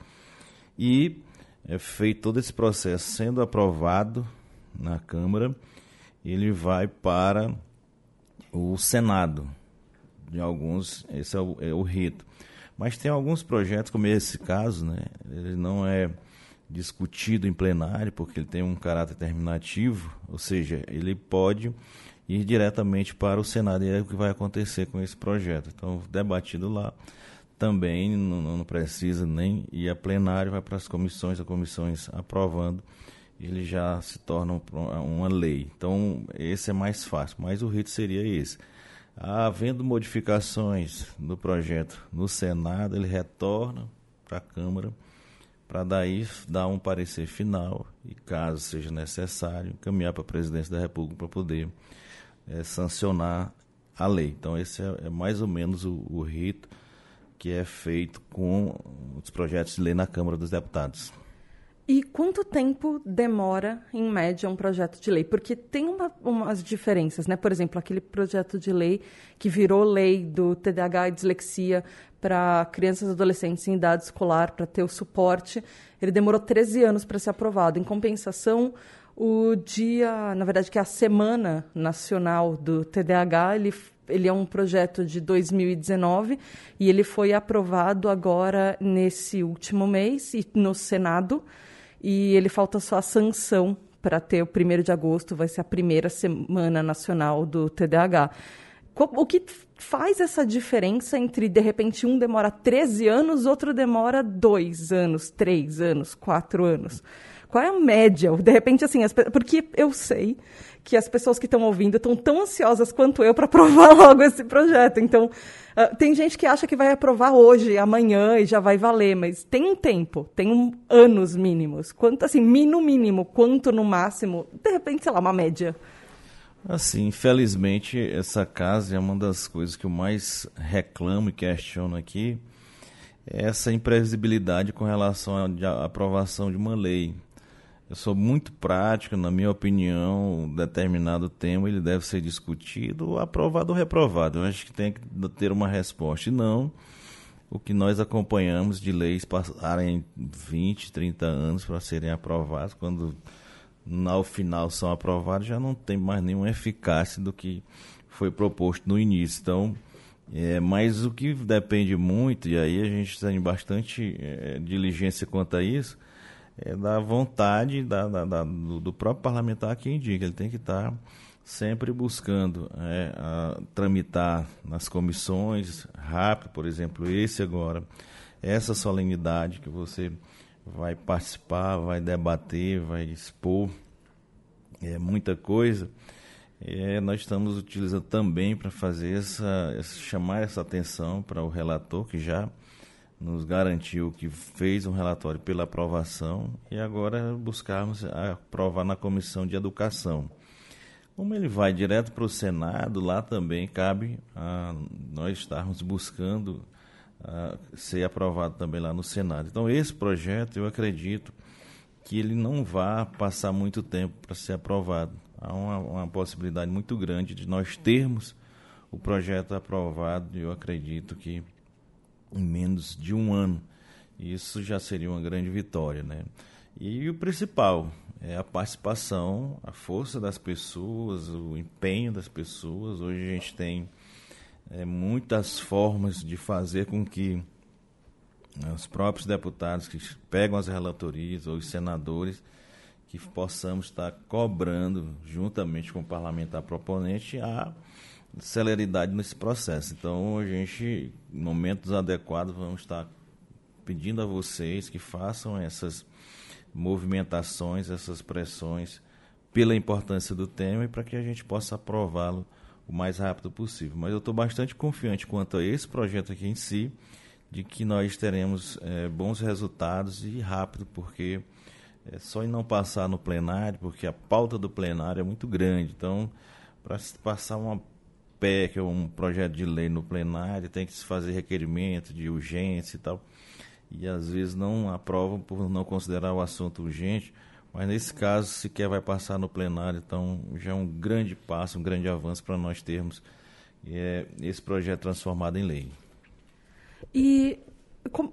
E é feito todo esse processo sendo aprovado na Câmara, ele vai para o Senado. De alguns, esse é o, é o rito. Mas tem alguns projetos, como esse caso, né? Ele não é discutido em plenário, porque ele tem um caráter terminativo, ou seja, ele pode ir diretamente para o Senado. E é o que vai acontecer com esse projeto. Então, debatido lá, também não, não precisa nem ir a plenário, vai para as comissões, as comissões aprovando, ele já se torna uma lei. Então, esse é mais fácil, mas o rito seria esse. Havendo modificações no projeto no Senado, ele retorna para a Câmara para daí dar um parecer final e, caso seja necessário, encaminhar para a presidência da República para poder é, sancionar a lei. Então, esse é, é mais ou menos o, o, rito que é feito com os projetos de lei na Câmara dos Deputados. E quanto tempo demora, em média, um projeto de lei? Porque tem uma, umas diferenças, né? Por exemplo, aquele projeto de lei que virou lei do TDAH e dislexia para crianças e adolescentes em idade escolar, para ter o suporte, ele demorou 13 anos para ser aprovado. Em compensação, o dia, na verdade, que é a Semana Nacional do TDAH, ele, ele é um projeto de 2019 e ele foi aprovado agora nesse último mês no Senado. E ele falta só a sanção para ter o 1 de agosto, vai ser a primeira Semana Nacional do TDAH. O que faz essa diferença entre, de repente, um demora 13 anos, outro demora 2 anos, 3 anos, 4 anos? Qual é a média? De repente, assim, as, porque eu sei que as pessoas que estão ouvindo estão tão ansiosas quanto eu para aprovar logo esse projeto. Então, uh, tem gente que acha que vai aprovar hoje, amanhã e já vai valer, mas tem um tempo, tem um, anos mínimos. Quanto, assim, no mínimo, quanto no máximo? De repente, sei lá, uma média. Assim, infelizmente, essa casa é uma das coisas que eu mais reclamo e questiono aqui, é essa imprevisibilidade com relação à aprovação de uma lei. Eu sou muito prático, na minha opinião, um determinado tema ele deve ser discutido, aprovado ou reprovado. Eu acho que tem que ter uma resposta. E não o que nós acompanhamos de leis passarem 20, 30 anos para serem aprovadas, quando ao final são aprovadas, já não tem mais nenhuma eficácia do que foi proposto no início. Então, é, mas o que depende muito, e aí a gente tem bastante é, diligência quanto a isso, é da vontade da, da, da do, do, próprio parlamentar que indica. Ele tem que estar sempre buscando é, tramitar nas comissões rápido, por exemplo, esse agora, essa solenidade que você vai participar, vai debater, vai expor é, muita coisa. É, nós estamos utilizando também para fazer essa, essa, chamar essa atenção para o relator que já nos garantiu que fez um relatório pela aprovação e agora buscarmos aprovar na comissão de educação. Como ele vai direto para o Senado, lá também cabe a nós estarmos buscando ser aprovado também lá no Senado. Então, esse projeto, eu acredito que ele não vá passar muito tempo para ser aprovado. Há uma, uma possibilidade muito grande de nós termos o projeto aprovado, e eu acredito que em menos de um ano. Isso já seria uma grande vitória, né? E o principal é a participação, a força das pessoas, o empenho das pessoas. Hoje a gente tem é, muitas formas de fazer com que os próprios deputados que pegam as relatorias ou os senadores que possamos estar cobrando juntamente com o parlamentar proponente a celeridade nesse processo. Então, a gente, em momentos adequados, vamos estar pedindo a vocês que façam essas movimentações, essas pressões pela importância do tema e para que a gente possa aprová-lo o mais rápido possível. Mas eu estou bastante confiante quanto a esse projeto aqui em si, de que nós teremos é, bons resultados e rápido, porque é só em não passar no plenário, porque a pauta do plenário é muito grande. Então, para passar uma PEC ou um projeto de lei no plenário, tem que se fazer requerimento de urgência e tal. E às vezes não aprovam por não considerar o assunto urgente. Mas nesse caso, sequer vai passar no plenário, então já é um grande passo, um grande avanço para nós termos é, esse projeto transformado em lei. E,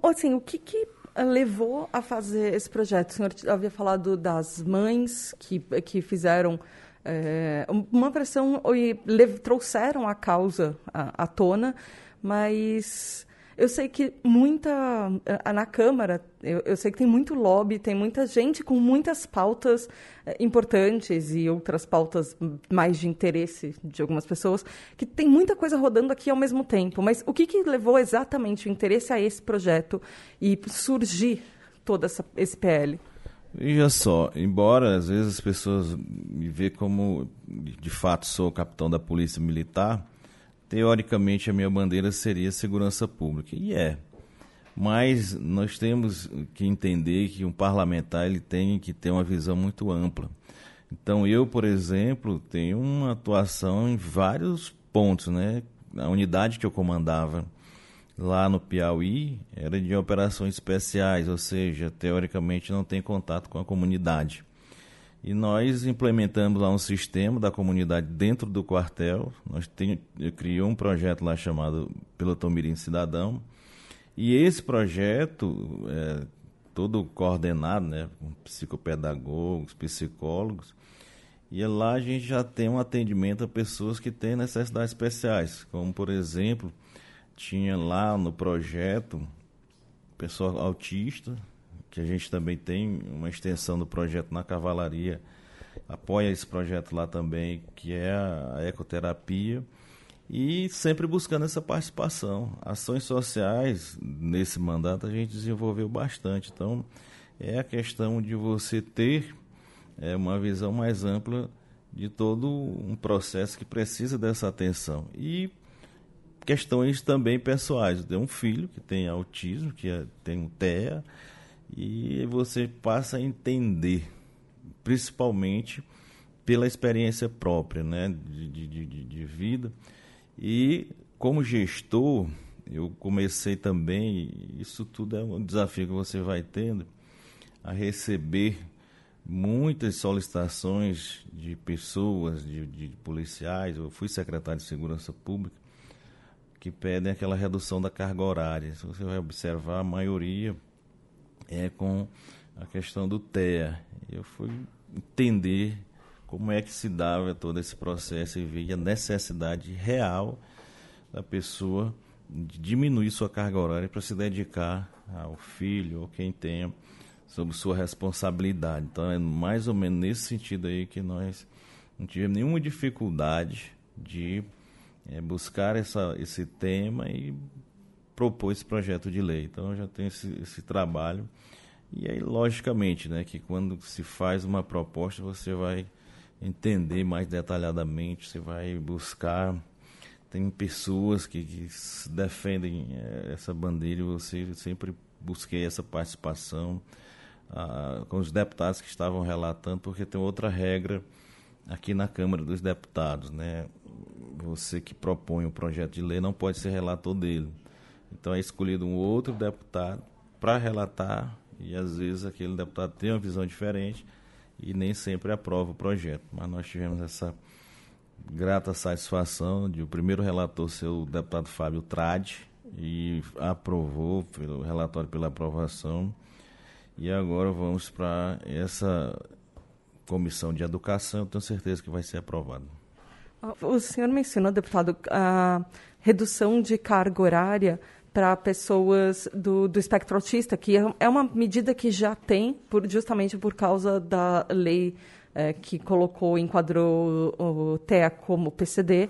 assim, o que, que levou a fazer esse projeto? O senhor havia falado das mães que, que fizeram é, uma pressão trouxeram a causa à, tona, mas eu sei que muita. Na Câmara, eu, eu, sei que tem muito lobby, tem muita gente com muitas pautas eh, importantes e outras pautas mais de interesse de algumas pessoas, que tem muita coisa rodando aqui ao mesmo tempo. Mas o que, que levou exatamente o interesse a esse projeto e surgir todo essa, esse PL? Veja só, embora às vezes as pessoas me vejam como de fato sou capitão da Polícia Militar teoricamente a minha bandeira seria segurança pública. E é. Mas nós temos que entender que um parlamentar ele tem que ter uma visão muito ampla. Então eu, por exemplo, tenho uma atuação em vários pontos, né? A unidade que eu comandava lá no Piauí era de operações especiais, ou seja, teoricamente não tem contato com a comunidade. E nós implementamos lá um sistema da comunidade dentro do quartel. Nós tem, criou um projeto lá chamado Pelotão Mirim Cidadão. E esse projeto, é, todo coordenado, né, com psicopedagogos, psicólogos, e lá a gente já tem um atendimento a pessoas que têm necessidades especiais, como por exemplo, tinha lá no projeto pessoa autista, que a gente também tem uma extensão do projeto na cavalaria, apoia esse projeto lá também, que é a ecoterapia, e sempre buscando essa participação. Ações sociais, nesse mandato, a gente desenvolveu bastante. Então, é a questão de você ter é, uma visão mais ampla de todo um processo que precisa dessa atenção. E questões também pessoais. Eu tenho um filho que tem autismo, que é, tem um TEA, e você passa a entender, principalmente pela experiência própria né, de, de, de, de vida. E como gestor, eu comecei também, isso tudo é um desafio que você vai tendo, a receber muitas solicitações de pessoas, de, de, policiais, eu fui secretário de Segurança Pública, que pedem aquela redução da carga horária. Se você vai observar, a maioria é com a questão do TEA. Eu fui entender como é que se dava todo esse processo e vi a necessidade real da pessoa de diminuir sua carga horária para se dedicar ao filho ou quem tenha sob sua responsabilidade. Então é mais ou menos nesse sentido aí que nós não tivemos nenhuma dificuldade de é, buscar essa, esse tema e propor esse projeto de lei. Então eu já tenho esse, esse trabalho. E aí, logicamente, né, que quando se faz uma proposta, você vai entender mais detalhadamente, você vai buscar. Tem pessoas que, que defendem é, essa bandeira e você sempre busquei essa participação ah, com os deputados que estavam relatando, porque tem outra regra aqui na Câmara dos Deputados, né? Você que propõe o projeto de lei não pode ser relator dele. Então é escolhido um outro deputado para relatar e às vezes aquele deputado tem uma visão diferente e nem sempre aprova o projeto. Mas nós tivemos essa grata satisfação de o primeiro relator ser o deputado Fábio Trade e aprovou o relatório pela aprovação. E agora vamos para essa comissão de educação, eu tenho certeza que vai ser aprovado. O senhor mencionou, deputado, a redução de carga horária para pessoas do, do espectro autista, que é, é uma medida que já tem, por, justamente por causa da lei é, que colocou, enquadrou o TEA como PCD.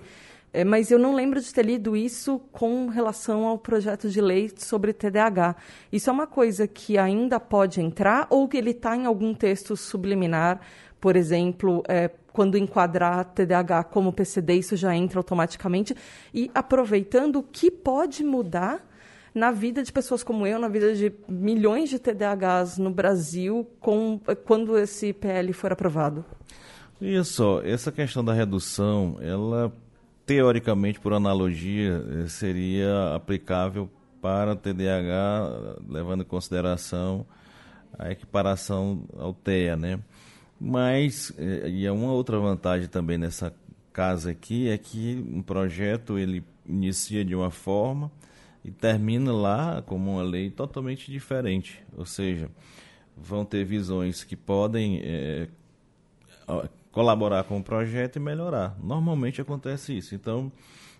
É, mas eu não lembro de ter lido isso com relação ao projeto de lei sobre TDAH. Isso é uma coisa que ainda pode entrar ou que ele está em algum texto subliminar, por exemplo, é, quando enquadrar TDAH como PCD, isso já entra automaticamente. E aproveitando, o que pode mudar na vida de pessoas como eu, na vida de milhões de TDAHs no Brasil, com, quando esse PL for aprovado? Isso, essa questão da redução, ela teoricamente, por analogia, eh, seria aplicável para TDAH, levando em consideração a equiparação ao TEA, né? Mas, eh, e é uma outra vantagem também nessa casa aqui, é que um projeto ele inicia de uma forma e termina lá como uma lei totalmente diferente. Ou seja, vão ter visões que podem é, colaborar com o projeto e melhorar. Normalmente acontece isso. Então,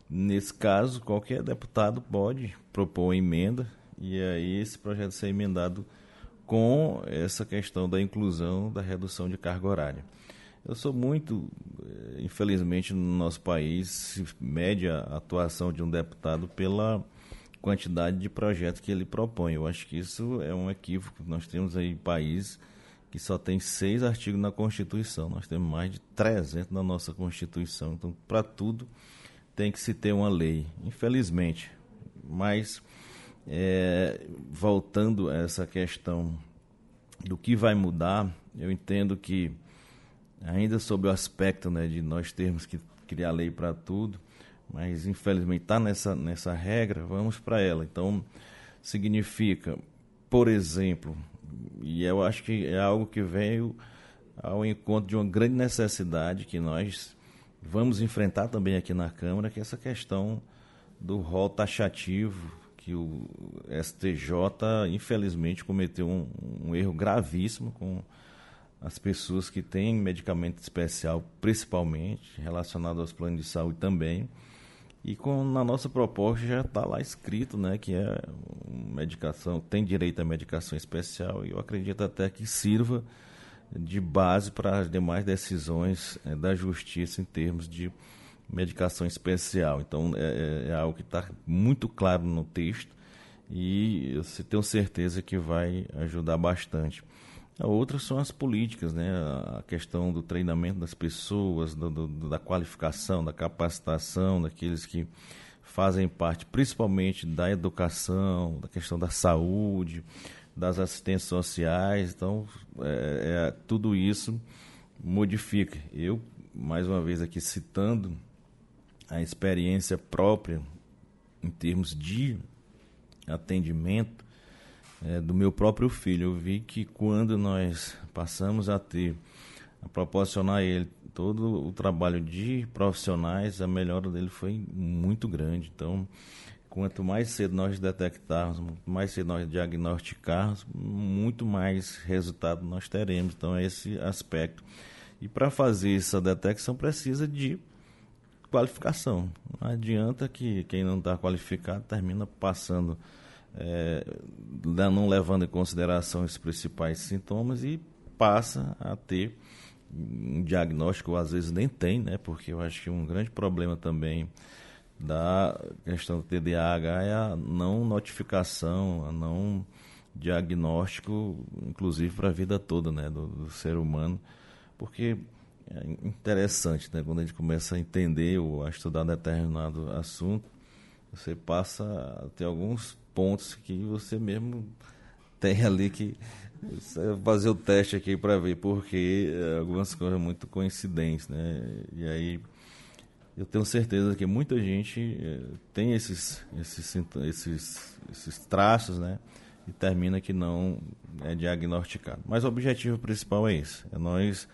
nesse caso, qualquer deputado pode propor emenda e aí esse projeto ser emendado com essa questão da inclusão da redução de carga horária. Eu sou muito, eh, infelizmente, no nosso país, se mede a atuação de um deputado pela quantidade de projetos que ele propõe. Eu acho que isso é um equívoco. Nós temos aí países que só tem seis artigos na Constituição. Nós temos mais de 300 na nossa Constituição. Então, para tudo tem que se ter uma lei, infelizmente. Mas, é, voltando a essa questão do que vai mudar, eu entendo que ainda sob o aspecto né, de nós termos que criar lei para tudo, mas infelizmente está nessa, nessa regra, vamos para ela. Então, significa, por exemplo, e eu acho que é algo que veio ao encontro de uma grande necessidade que nós vamos enfrentar também aqui na Câmara, que é essa questão do rol taxativo, que o STJ, infelizmente, cometeu um, um erro gravíssimo com as pessoas que têm medicamento especial, principalmente, relacionado aos planos de saúde também. E com, na nossa proposta já está lá escrito né, que é medicação, tem direito à medicação especial e eu acredito até que sirva de base para as demais decisões é, da justiça em termos de medicação especial. Então é, é, é algo que está muito claro no texto e eu tenho certeza que vai ajudar bastante. A outra são as políticas, né? a questão do treinamento das pessoas, do, do, da qualificação, da capacitação daqueles que fazem parte principalmente da educação, da questão da saúde, das assistências sociais. Então, é, é, tudo isso modifica. Eu, mais uma vez aqui citando a experiência própria em termos de atendimento, é, do meu próprio filho. Eu vi que quando nós passamos a ter, a proporcionar a ele todo o trabalho de profissionais, a melhora dele foi muito grande. Então, quanto mais cedo nós detectarmos, mais cedo nós diagnosticarmos, muito mais resultado nós teremos. Então, é esse aspecto. E para fazer essa detecção precisa de qualificação. Não adianta que quem não está qualificado termina passando é, não levando em consideração os principais sintomas e passa a ter um diagnóstico, às vezes nem tem, né? Porque eu acho que um grande problema também da questão do TDAH é a não notificação, a não diagnóstico, inclusive para a vida toda, né, do, do, ser humano, porque é interessante, né, quando a gente começa a entender ou a estudar determinado assunto, você passa a ter alguns pontos que você mesmo tem ali que fazer o teste aqui para ver, porque é, algumas coisas muito coincidentes, né? E aí eu tenho certeza que muita gente é, tem esses, esses, esses, esses traços, né? E termina que não é diagnosticado. Mas o objetivo principal é esse: é nós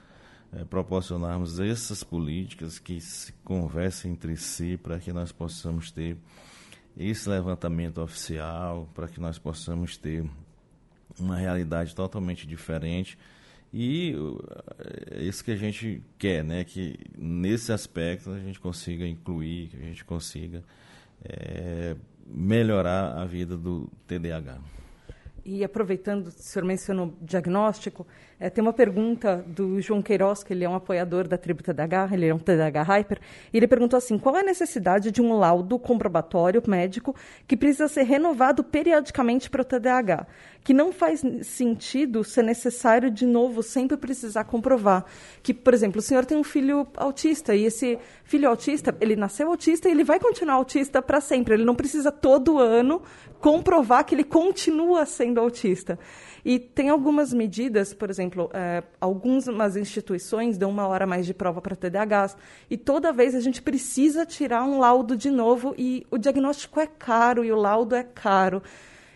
é, proporcionarmos essas políticas que se conversem entre si para que nós possamos ter esse levantamento oficial para que nós possamos ter uma realidade totalmente diferente e é isso que a gente quer, né? Que nesse aspecto a gente consiga incluir, que a gente consiga é, melhorar a vida do TDAH. E aproveitando, o senhor mencionou diagnóstico, é, tem uma pergunta do João Queiroz, que ele é um apoiador da tribo TDAH, ele é um TDAH Hyper, e ele perguntou assim, qual é a necessidade de um laudo comprobatório médico que precisa ser renovado periodicamente para o TDAH? Que não faz sentido ser necessário, de novo, sempre precisar comprovar. Que, por exemplo, o senhor tem um filho autista, e esse filho autista, ele nasceu autista e ele vai continuar autista para sempre. Ele não precisa todo ano comprovar que ele continua sendo autista. E tem algumas medidas, por exemplo, é, algumas instituições dão uma hora mais de prova para TDAHs, e toda vez a gente precisa tirar um laudo de novo, e o diagnóstico é caro, e o laudo é caro.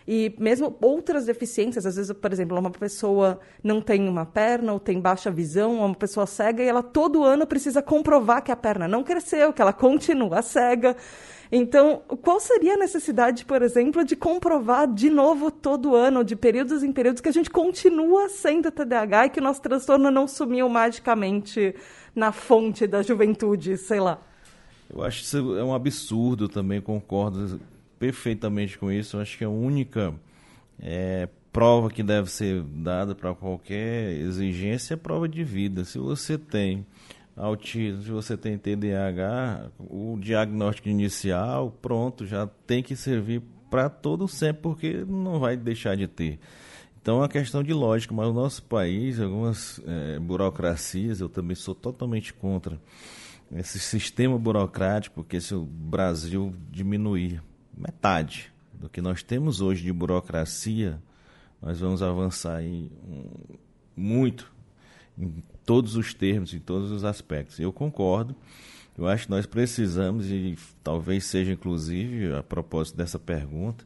E mesmo outras deficiências, às vezes, por exemplo, uma pessoa não tem uma perna ou tem baixa visão, ou uma pessoa cega, e ela todo ano precisa comprovar que a perna não cresceu, que ela continua cega. Então, qual seria a necessidade, por exemplo, de comprovar de novo todo ano, de períodos em períodos, que a gente continua sendo TDAH e que o nosso transtorno não sumiu magicamente na fonte da juventude, sei lá? Eu acho que isso é um absurdo também, concordo perfeitamente com isso. Eu acho que a única é, prova que deve ser dada para qualquer exigência é prova de vida. Se você tem autismo, se você tem TDAH, o diagnóstico inicial, pronto, já tem que servir para todo sempre, porque não vai deixar de ter. Então é uma questão de lógica, mas o nosso país, algumas é, burocracias, eu também sou totalmente contra esse sistema burocrático, porque se o Brasil diminuir metade do que nós temos hoje de burocracia, nós vamos avançar um, muito em todos os termos, em todos os aspectos. Eu concordo. Eu acho que nós precisamos, e talvez seja inclusive a propósito dessa pergunta,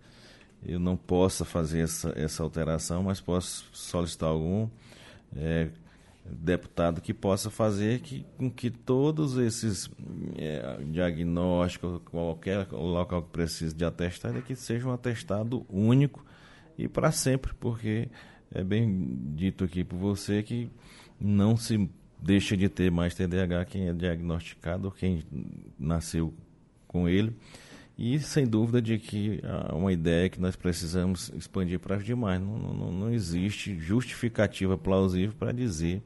eu não possa fazer essa, essa alteração, mas posso solicitar algum é, deputado que possa fazer que, com que todos esses é, diagnósticos, qualquer local que precise de atestado, é que seja um atestado único e para sempre, porque é bem dito aqui por você que não se deixa de ter mais TDAH quem é diagnosticado quem nasceu com ele. E sem dúvida de que há uma ideia que nós precisamos expandir para as demais. Não, não, não existe justificativa plausível para dizer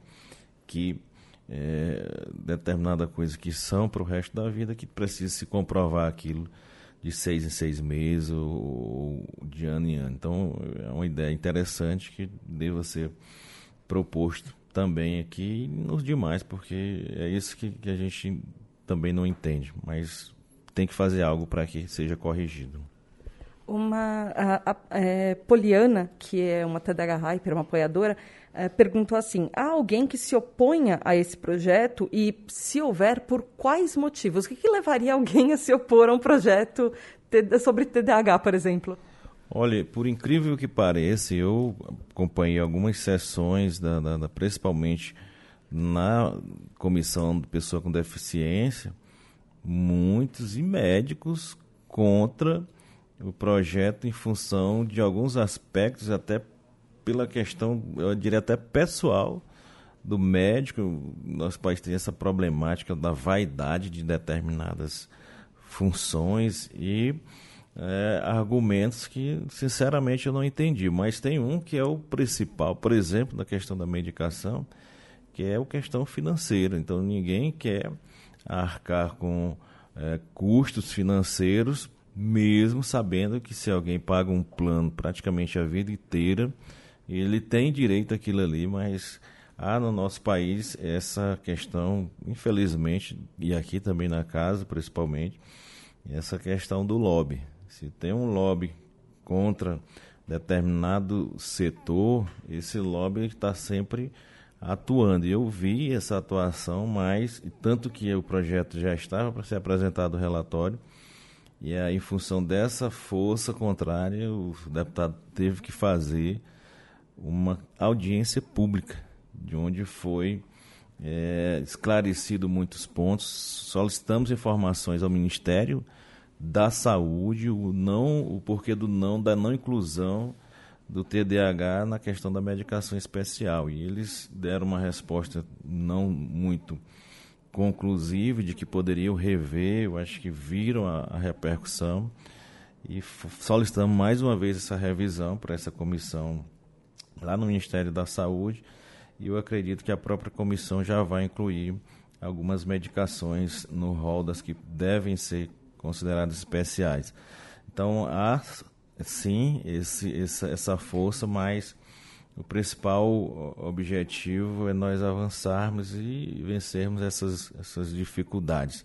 que é, determinada coisa que são para o resto da vida que precisa se comprovar aquilo de seis em seis meses ou, de ano em ano. Então é uma ideia interessante que deva ser proposto também aqui nos demais, porque é isso que, que a gente também não entende, mas tem que fazer algo para que seja corrigido. Uma a, a, é, Poliana, que é uma TDH Hyper, uma apoiadora, é, perguntou assim: há alguém que se oponha a esse projeto e, se houver, por quais motivos? O que, que levaria alguém a se opor a um projeto sobre TDAH, por exemplo? Olha, por incrível que pareça, eu acompanhei algumas sessões, da, da, da, principalmente na comissão de pessoa com deficiência, muitos e médicos contra o projeto em função de alguns aspectos, até pela questão, eu diria até pessoal, do médico. Nosso país tem essa problemática da vaidade de determinadas funções e é, argumentos que, sinceramente, eu não entendi. Mas tem um que é o principal, por exemplo, na questão da medicação, que é a questão financeira. Então, ninguém quer arcar com é, custos financeiros, mesmo sabendo que se alguém paga um plano praticamente a vida inteira, ele tem direito àquilo ali, mas há no nosso país essa questão, infelizmente, e aqui também na casa, principalmente, essa questão do lobby. Se tem um lobby contra determinado setor, esse lobby está sempre atuando. Eu vi essa atuação, mas tanto que o projeto já estava para ser apresentado o relatório, e aí, em função dessa força contrária, o deputado teve que fazer uma audiência pública, de onde foi é, esclarecido muitos pontos. Solicitamos informações ao Ministério da saúde, o não, o porquê do não, da não inclusão do TDAH na questão da medicação especial. E eles deram uma resposta não muito conclusiva de que poderiam rever, eu acho que viram a, a repercussão e solicitamos mais uma vez essa revisão para essa comissão lá no Ministério da Saúde e eu acredito que a própria comissão já vai incluir algumas medicações no rol das que devem ser consideradas especiais. Então há sim esse, essa, essa força, mas o principal objetivo é nós avançarmos e vencermos essas, essas dificuldades,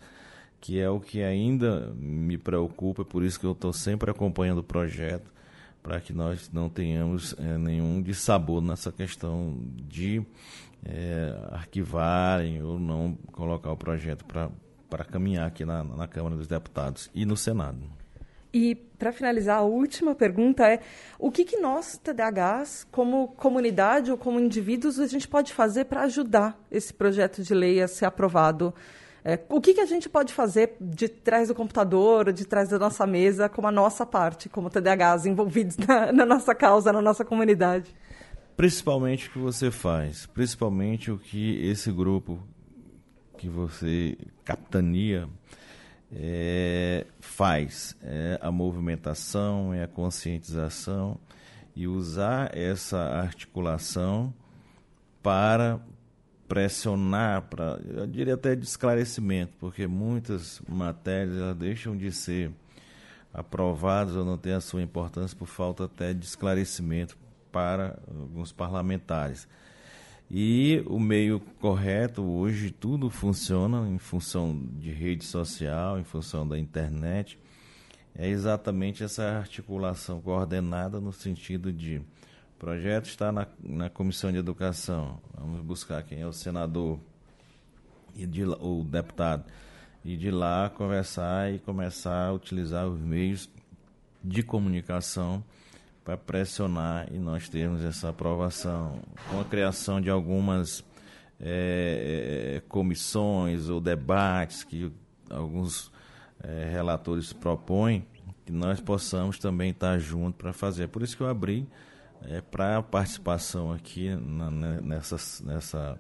que é o que ainda me preocupa, por isso que eu estou sempre acompanhando o projeto, para que nós não tenhamos é, nenhum dissabor nessa questão de é, arquivarem ou não colocar o projeto para caminhar aqui na, na Câmara dos Deputados e no Senado. E, para finalizar, a última pergunta é: o que, que nós, TDAHs, como comunidade ou como indivíduos, a gente pode fazer para ajudar esse projeto de lei a ser aprovado? É, o que, que a gente pode fazer de trás do computador, de trás da nossa mesa, como a nossa parte, como TDAHs envolvidos na, na nossa causa, na nossa comunidade? Principalmente o que você faz, principalmente o que esse grupo que você capitania é, faz é a movimentação, é a conscientização e usar essa articulação para pressionar, para, eu diria até de esclarecimento, porque muitas matérias deixam de ser aprovadas ou não têm a sua importância por falta até de esclarecimento para alguns parlamentares. E o meio correto, hoje tudo funciona em função de rede social, em função da internet. É exatamente essa articulação coordenada no sentido de o projeto está na, na comissão de educação, vamos buscar quem é o senador e de, o deputado, e de lá conversar e começar a utilizar os meios de comunicação para pressionar e nós termos essa aprovação. Com a criação de algumas é, comissões ou debates que alguns é, relatores propõem, que nós possamos também estar juntos para fazer. Por isso que eu abri é, para a participação aqui na, né, nessa, nessa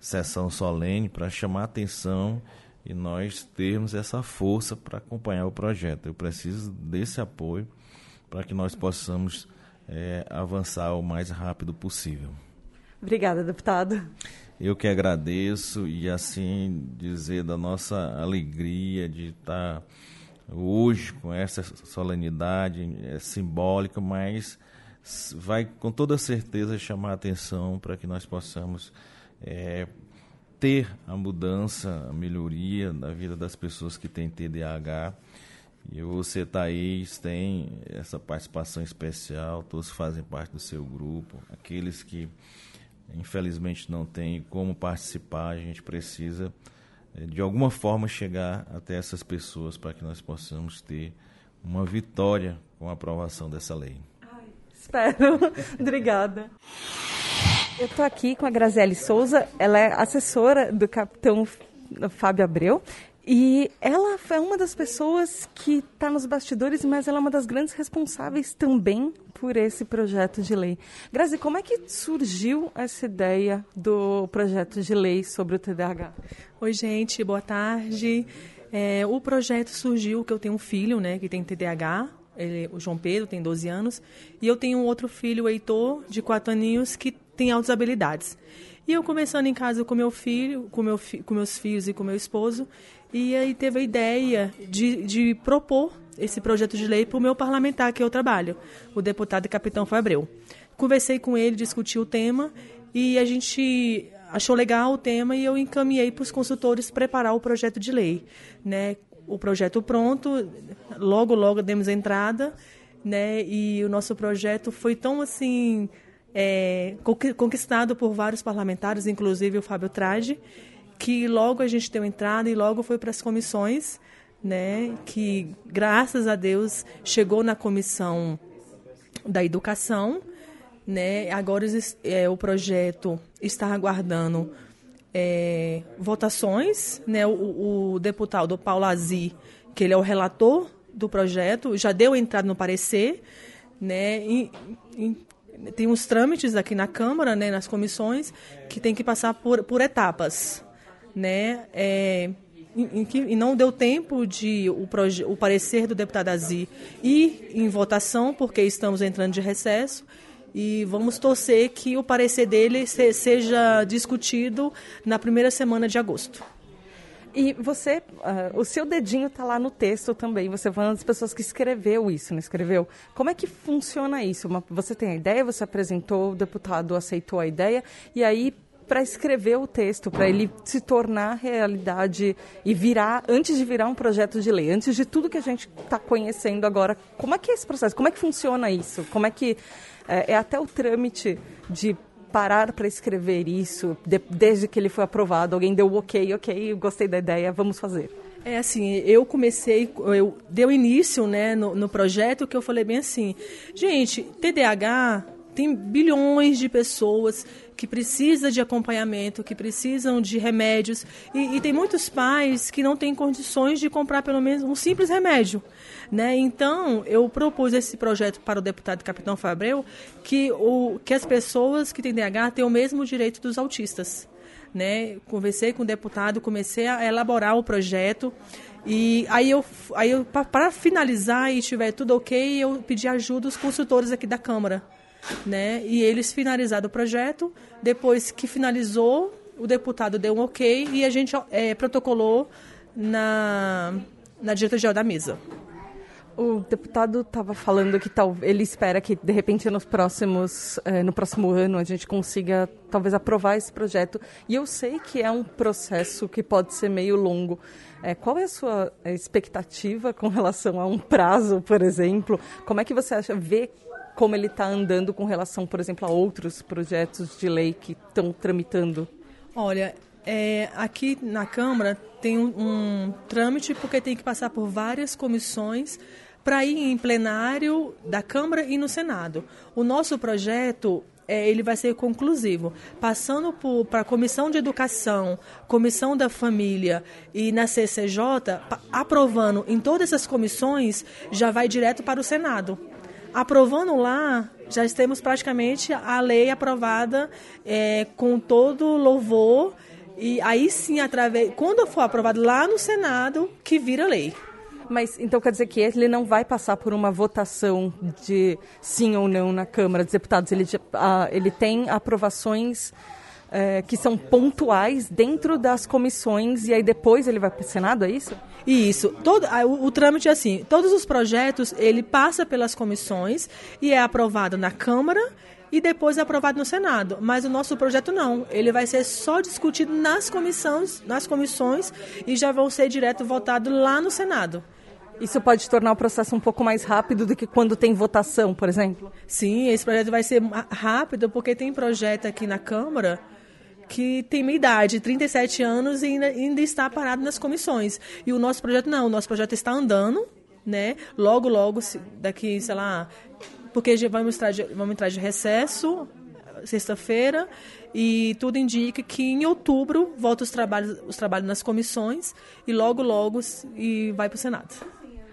sessão solene, para chamar a atenção e nós termos essa força para acompanhar o projeto. Eu preciso desse apoio para que nós possamos é, avançar o mais rápido possível. Obrigada, deputado. Eu que agradeço e assim dizer da nossa alegria de estar hoje com essa solenidade é simbólica, mas vai com toda certeza chamar a atenção para que nós possamos é, ter a mudança, a melhoria da vida das pessoas que têm TDAH e você, Thaís, tem essa participação especial, todos fazem parte do seu grupo. Aqueles que, infelizmente, não têm como participar, a gente precisa, eh, de alguma forma, chegar até essas pessoas para que nós possamos ter uma vitória com a aprovação dessa lei. Espero. Obrigada. Eu estou aqui com a Graziele Souza, ela é assessora do capitão Fábio Abreu e ela é uma das pessoas que está nos bastidores, mas ela é uma das grandes responsáveis também por esse projeto de lei. Grazi, como é que surgiu essa ideia do projeto de lei sobre o TDAH? Oi, gente, boa tarde. É, o projeto surgiu que eu tenho um filho, né, que tem TDAH. Ele, o João Pedro tem 12 anos e eu tenho um outro filho, o Heitor, de 4 aninhos, que tem altas habilidades. E eu conversando em casa com meu filho, com, meu com meus filhos e com meu esposo, e aí teve a ideia de, de propor esse projeto de lei para o meu parlamentar que eu trabalho, o deputado Capitão Fabreu. Conversei com ele, discuti o tema e a gente achou legal o tema e eu encaminhei para os consultores preparar o projeto de lei, né? O projeto pronto, logo logo demos entrada, né? E o nosso projeto foi tão assim é, conquistado por vários parlamentares, inclusive o Fábio Trade, que logo a gente deu entrada e logo foi para as comissões, né? Que graças a Deus chegou na comissão da educação, né? Agora é, o projeto está aguardando é, votações, né? O, o deputado Paulo Azi, que ele é o relator do projeto, já deu entrada no parecer, né? E, e, tem uns trâmites aqui na Câmara, né, nas comissões, que tem que passar por, por etapas, né? É, e não deu tempo de o, o parecer do deputado Azi ir em votação, porque estamos entrando de recesso. E vamos torcer que o parecer dele se, seja discutido na primeira semana de agosto. E você, uh, o seu dedinho está lá no texto também. Você foi uma das pessoas que escreveu isso, não escreveu? Como é que funciona isso? Uma, você tem a ideia, você apresentou, o deputado aceitou a ideia, e aí para escrever o texto, para ele se tornar realidade e virar, antes de virar um projeto de lei, antes de tudo que a gente está conhecendo agora, como é que é esse processo? Como é que funciona isso? Como é que é, é até o trâmite de parar para escrever isso de, desde que ele foi aprovado? Alguém deu ok, ok, gostei da ideia, vamos fazer. É assim, eu comecei, eu deu início, né, no, no projeto que eu falei bem assim, gente, TDAH tem bilhões de pessoas que precisam de acompanhamento, que precisam de remédios. E, e, tem muitos pais que não têm condições de comprar pelo menos um simples remédio. Né? Então, eu propus esse projeto para o deputado Capitão Fabreu que, o, que as pessoas que têm DH tenham o mesmo direito dos autistas. Né? Conversei com o deputado, comecei a elaborar o projeto. E aí eu, aí eu para finalizar e tiver tudo ok, eu pedi ajuda dos consultores aqui da Câmara né? E eles finalizaram o projeto. Depois que finalizou, o deputado deu um ok e a gente é, protocolou na, na diretoria da mesa. O deputado estava falando que tal, ele espera que de repente nos próximos, eh, no próximo ano a gente consiga talvez aprovar esse projeto. E eu sei que é um processo que pode ser meio longo. Eh, qual é a sua expectativa com relação a um prazo, por exemplo? Como é que você acha ver como ele está andando com relação, por exemplo, a outros projetos de lei que estão tramitando? Olha, é, aqui na Câmara tem um, um trâmite porque tem que passar por várias comissões para ir em plenário da Câmara e no Senado. O nosso projeto é, ele vai ser conclusivo, passando para a Comissão de Educação, Comissão da Família e na CCJ, aprovando em todas essas comissões, já vai direto para o Senado. Aprovando lá, já temos praticamente a lei aprovada é, com todo louvor. E aí sim, através, quando for aprovado lá no Senado, que vira lei. Mas então quer dizer que ele não vai passar por uma votação de sim ou não na Câmara dos Deputados. Ele, uh, ele tem aprovações é, que são pontuais dentro das comissões e aí depois ele vai para o Senado, é isso? Isso. Todo, o, o trâmite é assim: todos os projetos ele passa pelas comissões e é aprovado na Câmara e depois é aprovado no Senado. Mas o nosso projeto não. Ele vai ser só discutido nas comissões, nas comissões e já vão ser direto votado lá no Senado. Isso pode tornar o processo um pouco mais rápido do que quando tem votação, por exemplo? Sim, esse projeto vai ser rápido porque tem projeto aqui na Câmara que tem minha idade, 37 anos, e ainda, ainda está parado nas comissões. E o nosso projeto não, o nosso projeto está andando, né? Logo, logo, daqui, sei lá, porque vamos entrar de, vamos entrar de recesso sexta-feira e tudo indica que em outubro volta os trabalhos, os trabalhos nas comissões e logo, logo e vai para o Senado.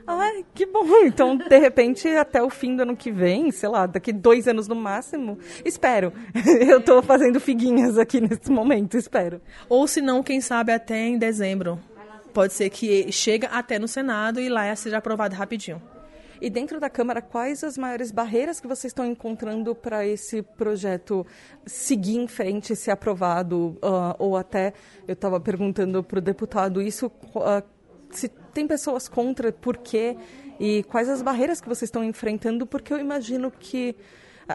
Ai, que bom. Então, de repente, até o fim do ano que vem, sei lá, daqui dois anos no máximo, espero. Eu estou fazendo figuinhas aqui nesse momento, espero. Ou se não, quem sabe até em dezembro. Pode ser que chegue até no Senado e lá seja aprovado rapidinho. E dentro da Câmara, quais as maiores barreiras que vocês estão encontrando para esse projeto seguir em frente, ser aprovado? Uh, ou até, eu estava perguntando para o deputado isso, uh, se tem pessoas contra, por quê? E quais as barreiras que vocês estão enfrentando? Porque eu imagino que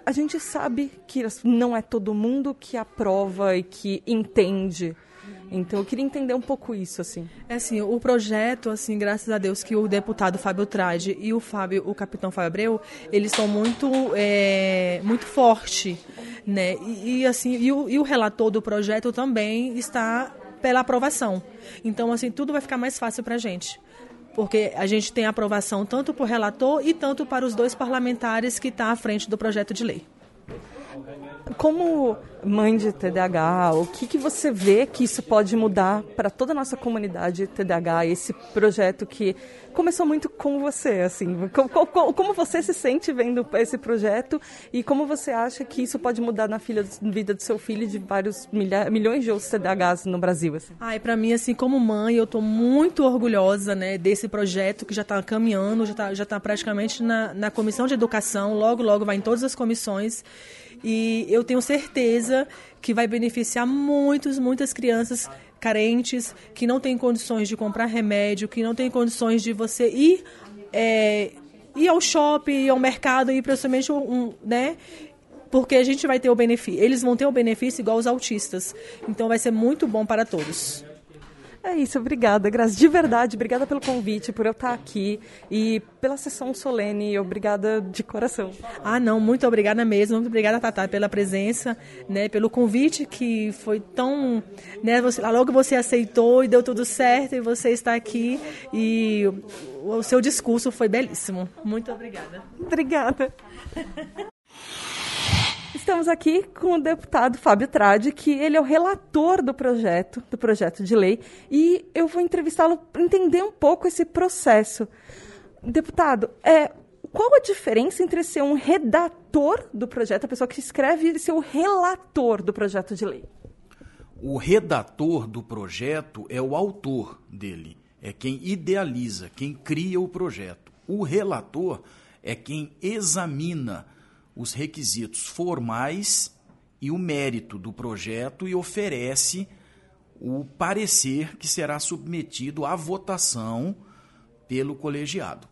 a gente sabe que não é todo mundo que aprova e que entende. Então eu queria entender um pouco isso assim. É assim, o projeto, assim, graças a Deus que o deputado Fábio Trade e o Fábio, o capitão Fábio Abreu, eles são muito, é, muito forte, né? E, e assim, e o, e o relator do projeto também está pela aprovação. Então, assim, tudo vai ficar mais fácil para a gente. Porque a gente tem aprovação tanto para o relator e tanto para os dois parlamentares que estão tá à frente do projeto de lei. Como mãe de TDAH, o que, que você vê que isso pode mudar para toda a nossa comunidade TDAH, esse projeto que começou muito com você, assim, como, como você se sente vendo esse projeto e como você acha que isso pode mudar na filha, vida do seu filho e de vários milha, milhões de outros TDAHs no Brasil? Assim? Ai, para mim, assim, como mãe, eu estou muito orgulhosa, né, desse projeto que já está caminhando, já está já tá praticamente na, na comissão de educação, logo, logo vai em todas as comissões e eu tenho certeza que vai beneficiar muitos, muitas crianças carentes que não têm condições de comprar remédio, que não têm condições de você ir, é, ir ao shopping, ir ao mercado, ir principalmente um, né? Porque a gente vai ter o benefício, eles vão ter o benefício igual os autistas. Então vai ser muito bom para todos. É isso, obrigada, Graça. De verdade, obrigada pelo convite, por eu estar aqui e pela sessão solene. Obrigada de coração. Ah, não, muito obrigada mesmo. Muito obrigada, Tatá, pela presença, né, pelo convite que foi tão. Né, você, logo você aceitou e deu tudo certo e você está aqui e o, o seu discurso foi belíssimo. Muito obrigada. Obrigada. Estamos aqui com o deputado Fábio Tradi, que ele é o relator do projeto, do projeto de lei, e eu vou entrevistá-lo para entender um pouco esse processo. Deputado, é, qual a diferença entre ser um redator do projeto, a pessoa que escreve, e ser o relator do projeto de lei? O redator do projeto é o autor dele, é quem idealiza, quem cria o projeto. O relator é quem examina os requisitos formais e o mérito do projeto e oferece o parecer que será submetido à votação pelo colegiado.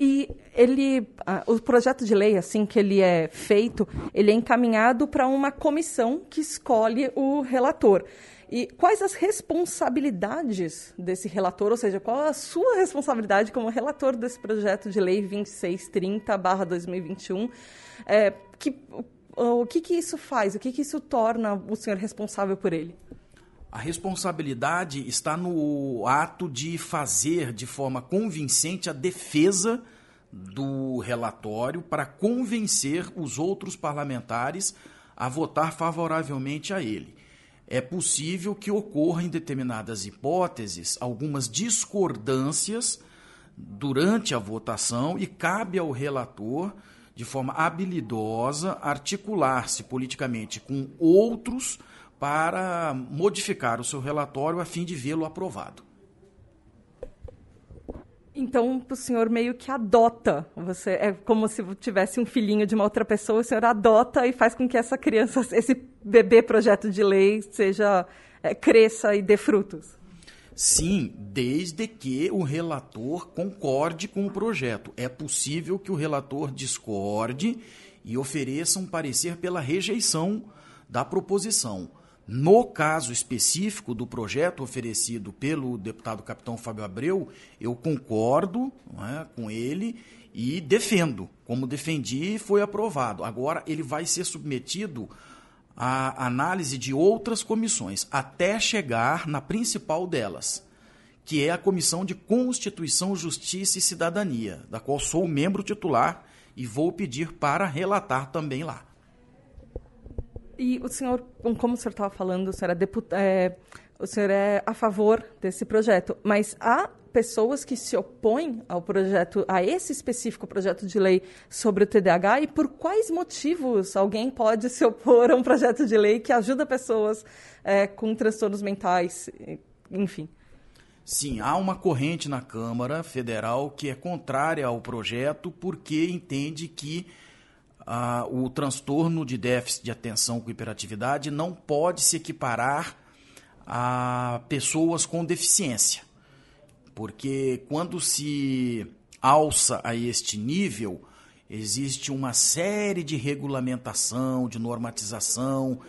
E ele, o projeto de lei, assim que ele é feito, ele é encaminhado para uma comissão que escolhe o relator. E quais as responsabilidades desse relator, ou seja, qual a sua responsabilidade como relator desse projeto de lei 2630/2021? É, que, o, que, que isso faz? O que, que isso torna o senhor responsável por ele? A responsabilidade está no ato de fazer de forma convincente a defesa do relatório para convencer os outros parlamentares a votar favoravelmente a ele é possível que ocorra em determinadas hipóteses algumas discordâncias durante a votação e cabe ao relator, de forma habilidosa, articular-se politicamente com outros para modificar o seu relatório a fim de vê-lo aprovado. Então, o senhor meio que adota. Você é como se tivesse um filhinho de uma outra pessoa, o senhor adota e faz com que essa criança, esse bebê projeto de lei, seja é, cresça e dê frutos. Sim, desde que o relator concorde com o projeto. É possível que o relator discorde e ofereça um parecer pela rejeição da proposição. No caso específico do projeto oferecido pelo deputado capitão Fábio Abreu, eu concordo é, com ele e defendo. Como defendi, foi aprovado. Agora ele vai ser submetido à análise de outras comissões, até chegar na principal delas, que é a Comissão de Constituição, Justiça e Cidadania, da qual sou membro titular e vou pedir para relatar também lá. E o senhor, como o senhor estava falando, o senhor, é deput... É, o senhor é a favor desse projeto, mas há pessoas que se opõem ao projeto, a esse específico projeto de lei sobre o TDAH e por quais motivos alguém pode se opor a um projeto de lei que ajuda pessoas é, com transtornos mentais, enfim. Sim, há uma corrente na Câmara Federal que é contrária ao projeto porque entende que ah, o transtorno de déficit de atenção com hiperatividade não pode se equiparar a pessoas com deficiência. Porque quando se alça a este nível, existe uma série de regulamentação, de normatização,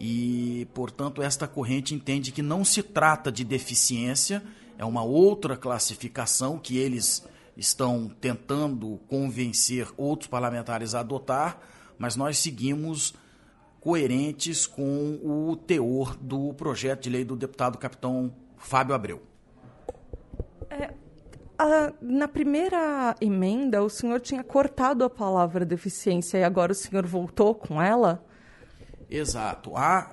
e, portanto, esta corrente entende que não se trata de deficiência, é uma outra classificação que eles estão tentando convencer outros parlamentares a adotar, mas nós seguimos coerentes com o teor do projeto de lei do deputado capitão Fábio Abreu. É, a, na primeira emenda, o senhor tinha cortado a palavra deficiência e agora o senhor voltou com ela? Exato. Há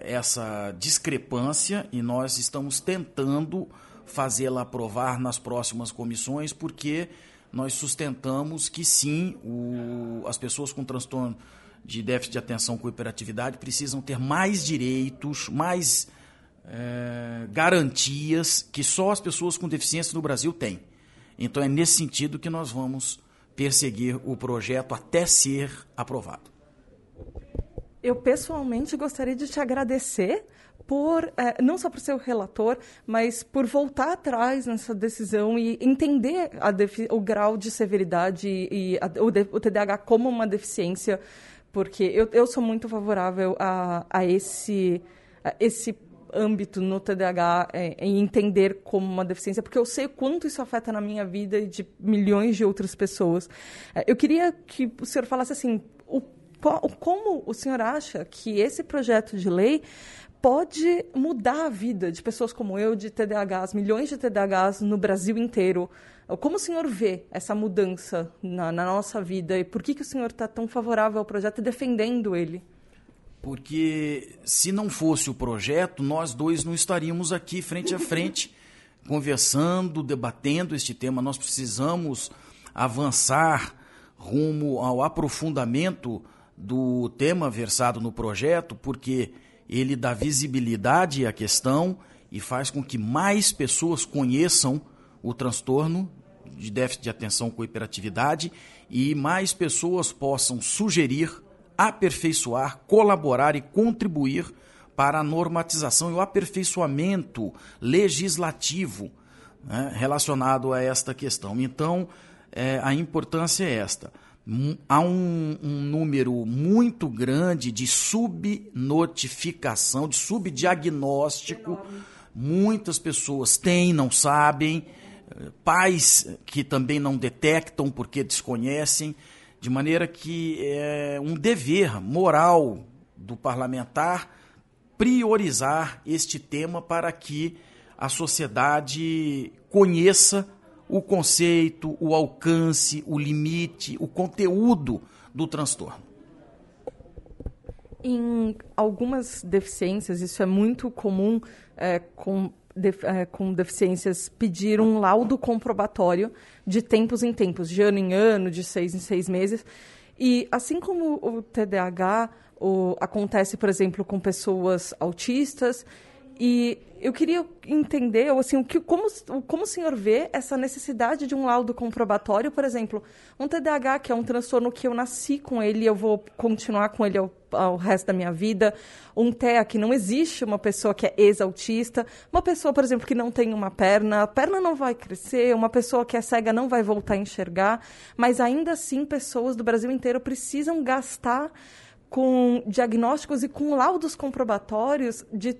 essa discrepância e nós estamos tentando fazê-la aprovar nas próximas comissões, porque nós sustentamos que sim, o, as pessoas com transtorno de déficit de atenção com hiperatividade precisam ter mais direitos, mais é, garantias que só as pessoas com deficiência no Brasil têm. Então é nesse sentido que nós vamos perseguir o projeto até ser aprovado. Eu pessoalmente gostaria de te agradecer por é, não só por ser o relator, mas por voltar atrás nessa decisão e entender o grau de severidade e a, o, o, TDAH como uma deficiência, porque eu, eu sou muito favorável a, a esse a esse âmbito no TDAH é, em entender como uma deficiência, porque eu sei quanto isso afeta na minha vida e de milhões de outras pessoas. É, eu queria que o senhor falasse assim, o, como o senhor acha que esse projeto de lei pode mudar a vida de pessoas como eu, de TDAHs, milhões de TDAHs no Brasil inteiro. Como o senhor vê essa mudança na, na nossa vida e por que, que o senhor está tão favorável ao projeto e defendendo ele? Porque se não fosse o projeto, nós dois não estaríamos aqui frente a frente, conversando, debatendo este tema. Nós precisamos avançar rumo ao aprofundamento do tema versado no projeto, porque ele dá visibilidade à questão e faz com que mais pessoas conheçam o transtorno de déficit de atenção com hiperatividade e mais pessoas possam sugerir, aperfeiçoar, colaborar e contribuir para a normatização e o aperfeiçoamento legislativo né, relacionado a esta questão. Então, é, a importância é esta há um, um, número muito grande de subnotificação, de subdiagnóstico. Muitas pessoas têm, não sabem, pais que também não detectam porque desconhecem, de maneira que é um dever moral do parlamentar priorizar este tema para que a sociedade conheça o conceito, o alcance, o limite, o conteúdo do transtorno. Em algumas deficiências, isso é muito comum é, com, def, é, com deficiências pedir um laudo comprobatório de tempos em tempos, de ano em ano, de seis em seis meses. E assim como o TDAH o, acontece, por exemplo, com pessoas autistas, e eu queria entender, assim, o que, como, como o senhor vê essa necessidade de um laudo comprobatório, por exemplo, um TDAH, que é um transtorno que eu nasci com ele e eu vou continuar com ele ao, ao resto da minha vida, um TEA, que não existe uma pessoa que é ex-autista, uma pessoa, por exemplo, que não tem uma perna, a perna não vai crescer, uma pessoa que é cega não vai voltar a enxergar, mas ainda assim pessoas do Brasil inteiro precisam gastar com diagnósticos e com laudos comprobatórios de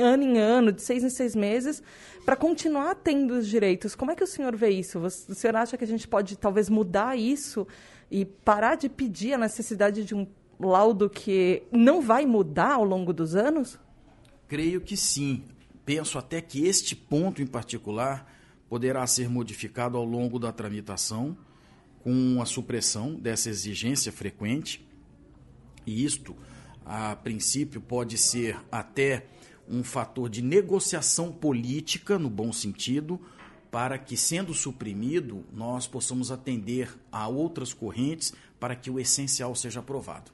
ano em ano, de seis em seis meses, para continuar tendo os direitos. Como é que o senhor vê isso? O senhor acha que a gente pode talvez mudar isso e parar de pedir a necessidade de um laudo que não vai mudar ao longo dos anos? Creio que sim. Penso até que este ponto em particular poderá ser modificado ao longo da tramitação com a supressão dessa exigência frequente. E isto, a princípio, pode ser até um fator de negociação política, no bom sentido, para que, sendo suprimido, nós possamos atender a outras correntes para que o essencial seja aprovado.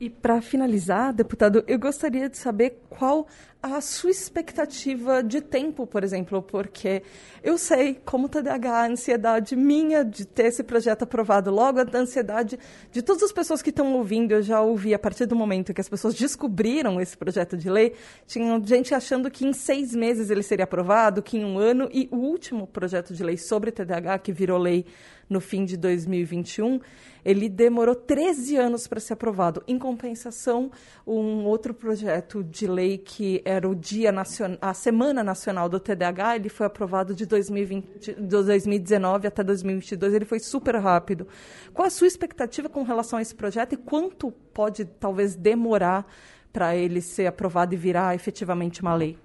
E para finalizar, deputado, eu gostaria de saber qual a sua expectativa de tempo, por exemplo, porque eu sei como TDAH, a ansiedade minha de ter esse projeto aprovado logo, a ansiedade de todas as pessoas que estão ouvindo, eu já ouvi a partir do momento que as pessoas descobriram esse projeto de lei, tinha gente achando que em seis meses ele seria aprovado, que em um ano, e o último projeto de lei sobre TDAH, que virou lei no fim de 2021, ele demorou 13 anos para ser aprovado. Em compensação, um outro projeto de lei que era o Dia Nacional, a Semana Nacional do TDAH, ele foi aprovado de 2020, de 2019 até 2022, ele foi super rápido. Qual a sua expectativa com relação a esse projeto e quanto pode talvez demorar para ele ser aprovado e virar efetivamente uma lei?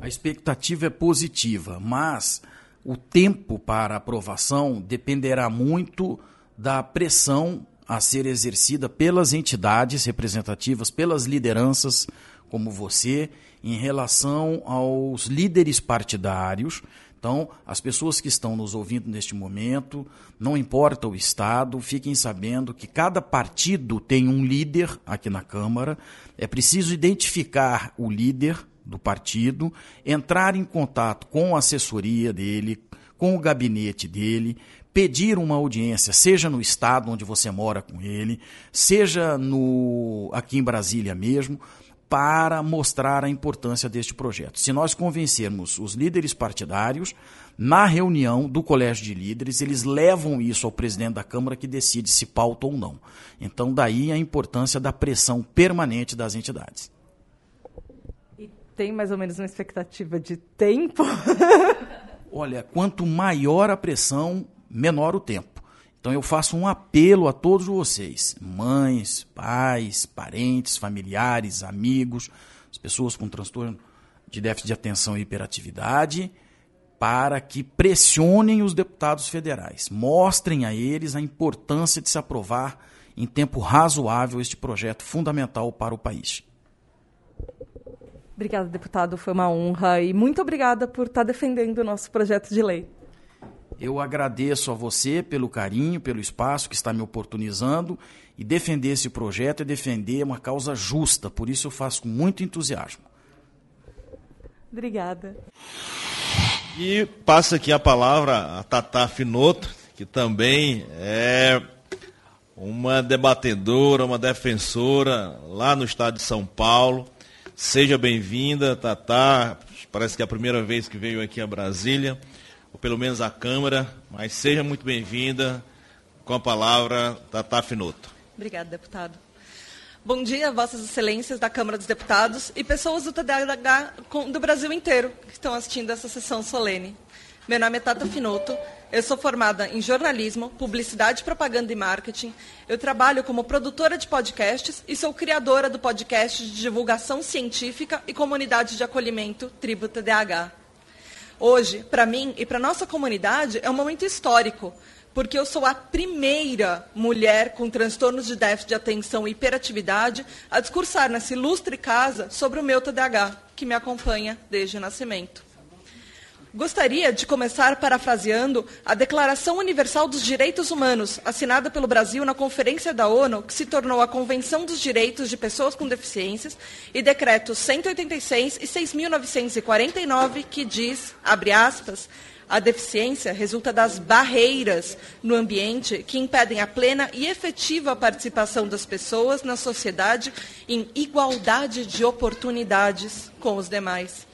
A expectativa é positiva, mas o tempo para aprovação dependerá muito da pressão a ser exercida pelas entidades representativas, pelas lideranças como você, em relação aos líderes partidários. Então, as pessoas que estão nos ouvindo neste momento, não importa o estado, fiquem sabendo que cada partido tem um líder aqui na Câmara. É preciso identificar o líder do partido, entrar em contato com a assessoria dele, com o gabinete dele, pedir uma audiência, seja no estado onde você mora com ele, seja no aqui em Brasília mesmo, para mostrar a importância deste projeto. Se nós convencermos os líderes partidários, na reunião do Colégio de Líderes, eles levam isso ao presidente da Câmara que decide se pauta ou não. Então, daí a importância da pressão permanente das entidades. Tem mais ou menos uma expectativa de tempo? Olha, quanto maior a pressão, menor o tempo. Então eu faço um apelo a todos vocês, mães, pais, parentes, familiares, amigos, as pessoas com transtorno de déficit de atenção e hiperatividade, para que pressionem os deputados federais, mostrem a eles a importância de se aprovar em tempo razoável este projeto fundamental para o país. Obrigada, deputado, foi uma honra e muito obrigada por estar defendendo o nosso projeto de lei. Eu agradeço a você pelo carinho, pelo espaço que está me oportunizando e defender esse projeto é defender uma causa justa, por isso eu faço com muito entusiasmo. Obrigada. E passa aqui a palavra a Tata Finoto, que também é uma debatedora, uma defensora lá no estado de São Paulo. Seja bem-vinda, Tata. Parece que é a primeira vez que veio aqui a Brasília ou pelo menos a Câmara, mas seja muito bem-vinda com a palavra Tata Finoto. Obrigada, deputado. Bom dia, Vossas Excelências da Câmara dos Deputados e pessoas do TDAH do Brasil inteiro que estão assistindo essa sessão solene. Meu nome é Tata Finoto, eu sou formada em jornalismo, publicidade, propaganda e marketing. Eu trabalho como produtora de podcasts e sou criadora do podcast de divulgação científica e comunidade de acolhimento Tribo TDAH. Hoje, para mim e para nossa comunidade, é um momento histórico, porque eu sou a primeira mulher com transtornos de déficit de atenção e hiperatividade a discursar nessa ilustre casa sobre o meu TDAH, que me acompanha desde o nascimento. Gostaria de começar parafraseando a Declaração Universal dos Direitos Humanos, assinada pelo Brasil na Conferência da ONU, que se tornou a Convenção dos Direitos de Pessoas com Deficiências, e decretos 186 e 6.949, que diz, abre aspas, a deficiência resulta das barreiras no ambiente que impedem a plena e efetiva participação das pessoas na sociedade em igualdade de oportunidades com os demais.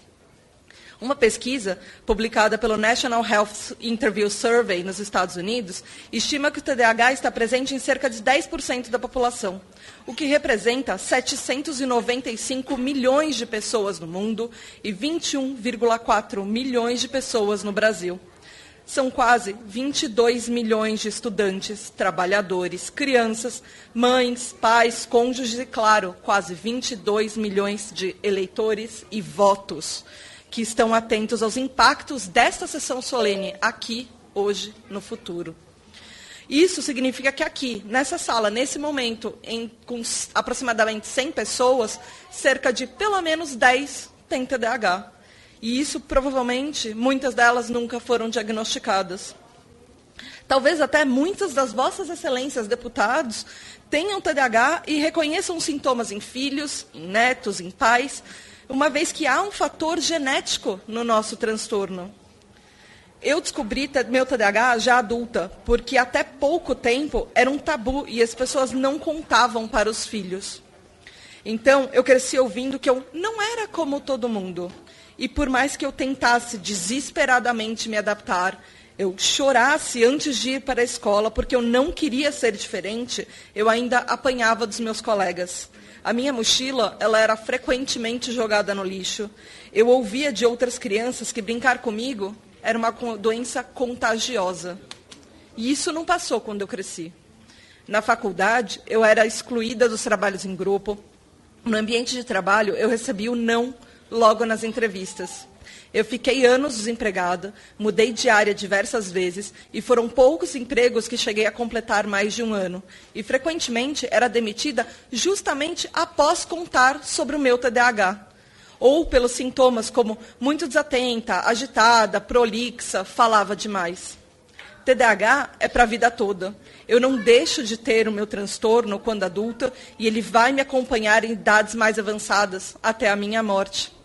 Uma pesquisa publicada pelo National Health Interview Survey nos Estados Unidos estima que o TDAH está presente em cerca de 10% da população, o que representa 795 milhões de pessoas no mundo e 21,4 milhões de pessoas no Brasil. São quase 22 milhões de estudantes, trabalhadores, crianças, mães, pais, cônjuges e, claro, quase 22 milhões de eleitores e votos que estão atentos aos impactos desta sessão solene aqui, hoje, no futuro. Isso significa que aqui, nessa sala, nesse momento, em, com aproximadamente 100 pessoas, cerca de pelo menos 10 têm TDAH. E isso, provavelmente, muitas delas nunca foram diagnosticadas. Talvez até muitas das vossas excelências, deputados, tenham TDAH e reconheçam sintomas em filhos, em netos, em pais, uma vez que há um fator genético no nosso transtorno. Eu descobri meu TDAH já adulta, porque até pouco tempo era um tabu e as pessoas não contavam para os filhos. Então, eu cresci ouvindo que eu não era como todo mundo. E por mais que eu tentasse desesperadamente me adaptar, eu chorasse antes de ir para a escola, porque eu não queria ser diferente, eu ainda apanhava dos meus colegas. A minha mochila, ela era frequentemente jogada no lixo. Eu ouvia de outras crianças que brincar comigo era uma doença contagiosa. E isso não passou quando eu cresci. Na faculdade, eu era excluída dos trabalhos em grupo. No ambiente de trabalho, eu recebi o não logo nas entrevistas. Eu fiquei anos desempregada, mudei de área diversas vezes e foram poucos empregos que cheguei a completar mais de um ano. E frequentemente era demitida justamente após contar sobre o meu TDAH. Ou pelos sintomas como muito desatenta, agitada, prolixa, falava demais. TDAH é para a vida toda. Eu não deixo de ter o meu transtorno quando adulta e ele vai me acompanhar em idades mais avançadas até a minha morte.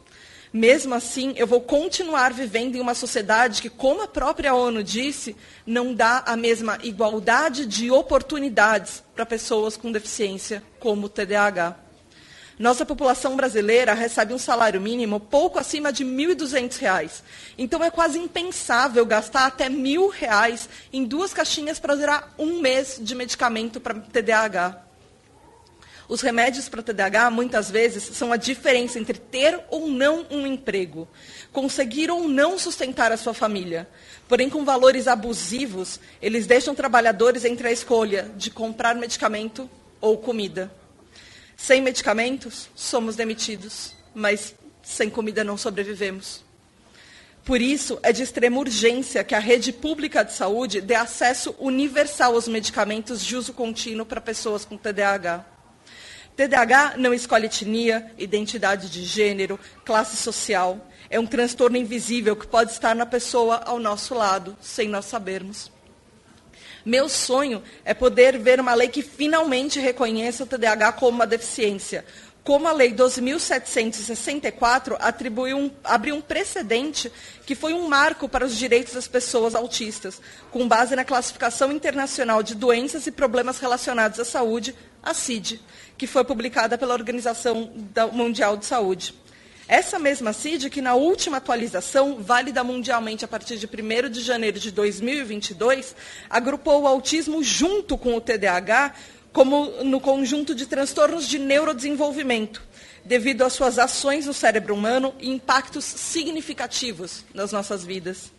Mesmo assim, eu vou continuar vivendo em uma sociedade que, como a própria ONU disse, não dá a mesma igualdade de oportunidades para pessoas com deficiência como o TDAH. Nossa população brasileira recebe um salário mínimo pouco acima de R$ 1.200. Então é quase impensável gastar até R$ 1.000 em duas caixinhas para durar um mês de medicamento para TDAH. Os remédios para TDAH, muitas vezes, são a diferença entre ter ou não um emprego, conseguir ou não sustentar a sua família. Porém, com valores abusivos, eles deixam trabalhadores entre a escolha de comprar medicamento ou comida. Sem medicamentos, somos demitidos, mas sem comida não sobrevivemos. Por isso, é de extrema urgência que a rede pública de saúde dê acesso universal aos medicamentos de uso contínuo para pessoas com TDAH. TDAH não escolhe etnia, identidade de gênero, classe social. É um transtorno invisível que pode estar na pessoa ao nosso lado, sem nós sabermos. Meu sonho é poder ver uma lei que finalmente reconheça o TDAH como uma deficiência, como a Lei 12.764 atribuiu um, abriu um precedente que foi um marco para os direitos das pessoas autistas, com base na Classificação Internacional de Doenças e Problemas Relacionados à Saúde, a CID, que foi publicada pela Organização Mundial de Saúde. Essa mesma CID, que na última atualização, válida mundialmente a partir de 1 de janeiro de 2022, agrupou o autismo junto com o TDAH como no conjunto de transtornos de neurodesenvolvimento, devido às suas ações no cérebro humano e impactos significativos nas nossas vidas.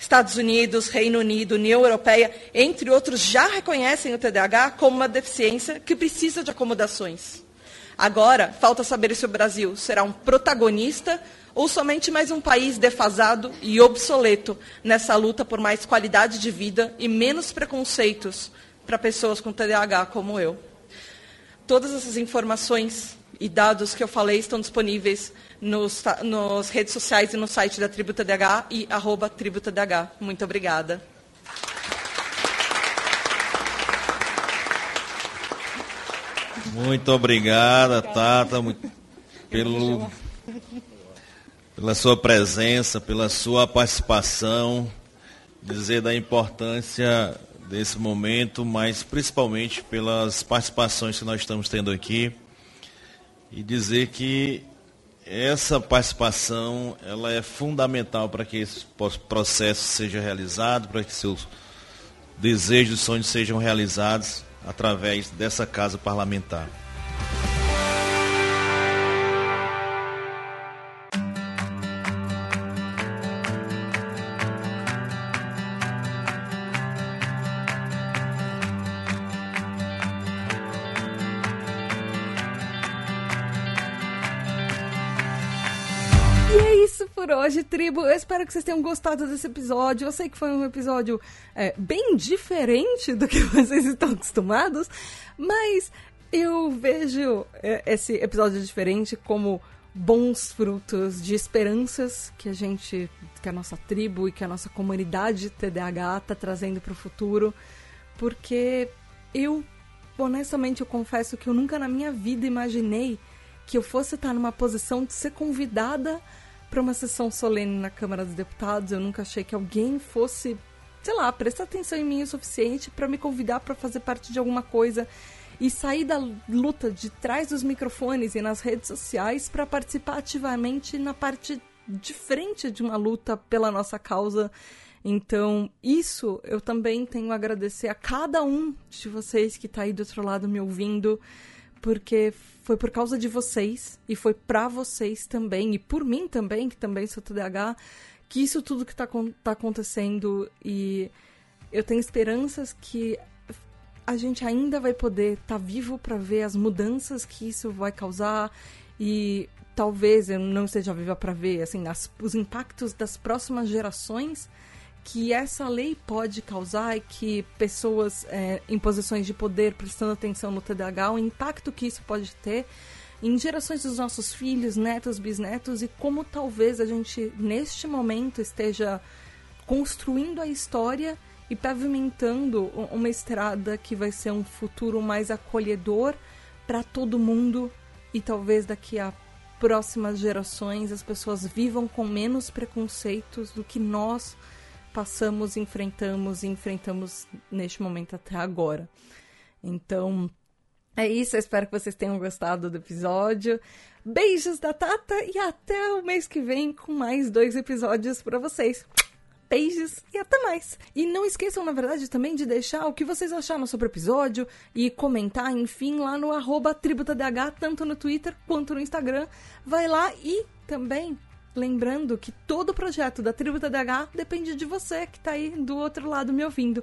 Estados Unidos, Reino Unido, União Europeia, entre outros, já reconhecem o TDAH como uma deficiência que precisa de acomodações. Agora, falta saber se o Brasil será um protagonista ou somente mais um país defasado e obsoleto nessa luta por mais qualidade de vida e menos preconceitos para pessoas com TDAH como eu. Todas essas informações e dados que eu falei estão disponíveis nos, nos redes sociais e no site da Tribo TDAH e arroba Tribo TDAH. Muito obrigada. Muito obrigada, Tata, pelo, pela sua presença, pela sua participação, dizer da importância desse momento, mas principalmente pelas participações que nós estamos tendo aqui e dizer que essa participação ela é fundamental para que esse processo seja realizado, para que seus desejos e sonhos sejam realizados através dessa casa parlamentar. Hoje, tribo. Eu espero que vocês tenham gostado desse episódio. Eu sei que foi um episódio é, bem diferente do que vocês estão acostumados, mas eu vejo é, esse episódio diferente como bons frutos de esperanças que a gente, que a nossa tribo e que a nossa comunidade TDAH está trazendo para o futuro, porque eu, honestamente, eu confesso que eu nunca na minha vida imaginei que eu fosse estar numa posição de ser convidada para uma sessão solene na Câmara dos Deputados. Eu nunca achei que alguém fosse, sei lá, prestar atenção em mim o suficiente para me convidar para fazer parte de alguma coisa e sair da luta de trás dos microfones e nas redes sociais para participar ativamente na parte de frente de uma luta pela nossa causa. Então, isso eu também tenho a agradecer a cada um de vocês que está aí do outro lado me ouvindo porque foi por causa de vocês e foi para vocês também e por mim também, que também sou TDAH, que isso tudo que está tá acontecendo. E eu tenho esperanças que a gente ainda vai poder estar tá vivo para ver as mudanças que isso vai causar. E talvez eu não esteja viva para ver assim as, os impactos das próximas gerações que essa lei pode causar e que pessoas é, em posições de poder prestando atenção no TDAH, o impacto que isso pode ter em gerações dos nossos filhos, netos, bisnetos e como talvez a gente neste momento esteja construindo a história e pavimentando uma estrada que vai ser um futuro mais acolhedor para todo mundo e talvez daqui a próximas gerações as pessoas vivam com menos preconceitos do que nós passamos, enfrentamos e enfrentamos neste momento até agora. Então, é isso, eu espero que vocês tenham gostado do episódio. Beijos da Tata e até o mês que vem com mais dois episódios para vocês. Beijos e até mais. E não esqueçam, na verdade, também de deixar o que vocês acharam sobre o episódio e comentar, enfim, lá no arroba tributadh, tanto no Twitter quanto no Instagram. Vai lá e também lembrando que todo o projeto da Tributa DH depende de você que está aí do outro lado me ouvindo.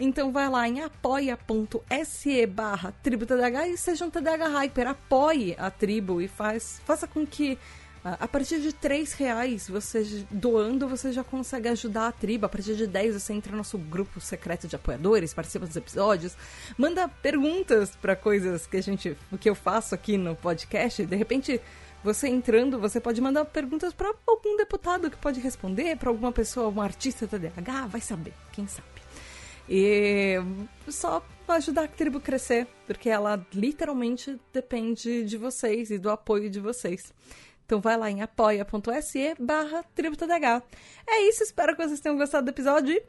Então vai lá em apoia.se barra tributadh e seja um TDH Hyper. Apoie a tribo e faz, faça com que a partir de três reais, você doando, você já consegue ajudar a tribo. A partir de 10, você entra no nosso grupo secreto de apoiadores, participa dos episódios, manda perguntas para coisas que a gente, que eu faço aqui no podcast. De repente, você entrando, você pode mandar perguntas para algum deputado que pode responder, para alguma pessoa, um artista TDAH, vai saber, quem sabe. E só ajudar a tribo crescer, porque ela literalmente depende de vocês e do apoio de vocês. Então vai lá em apoia.se barra. É isso, espero que vocês tenham gostado do episódio e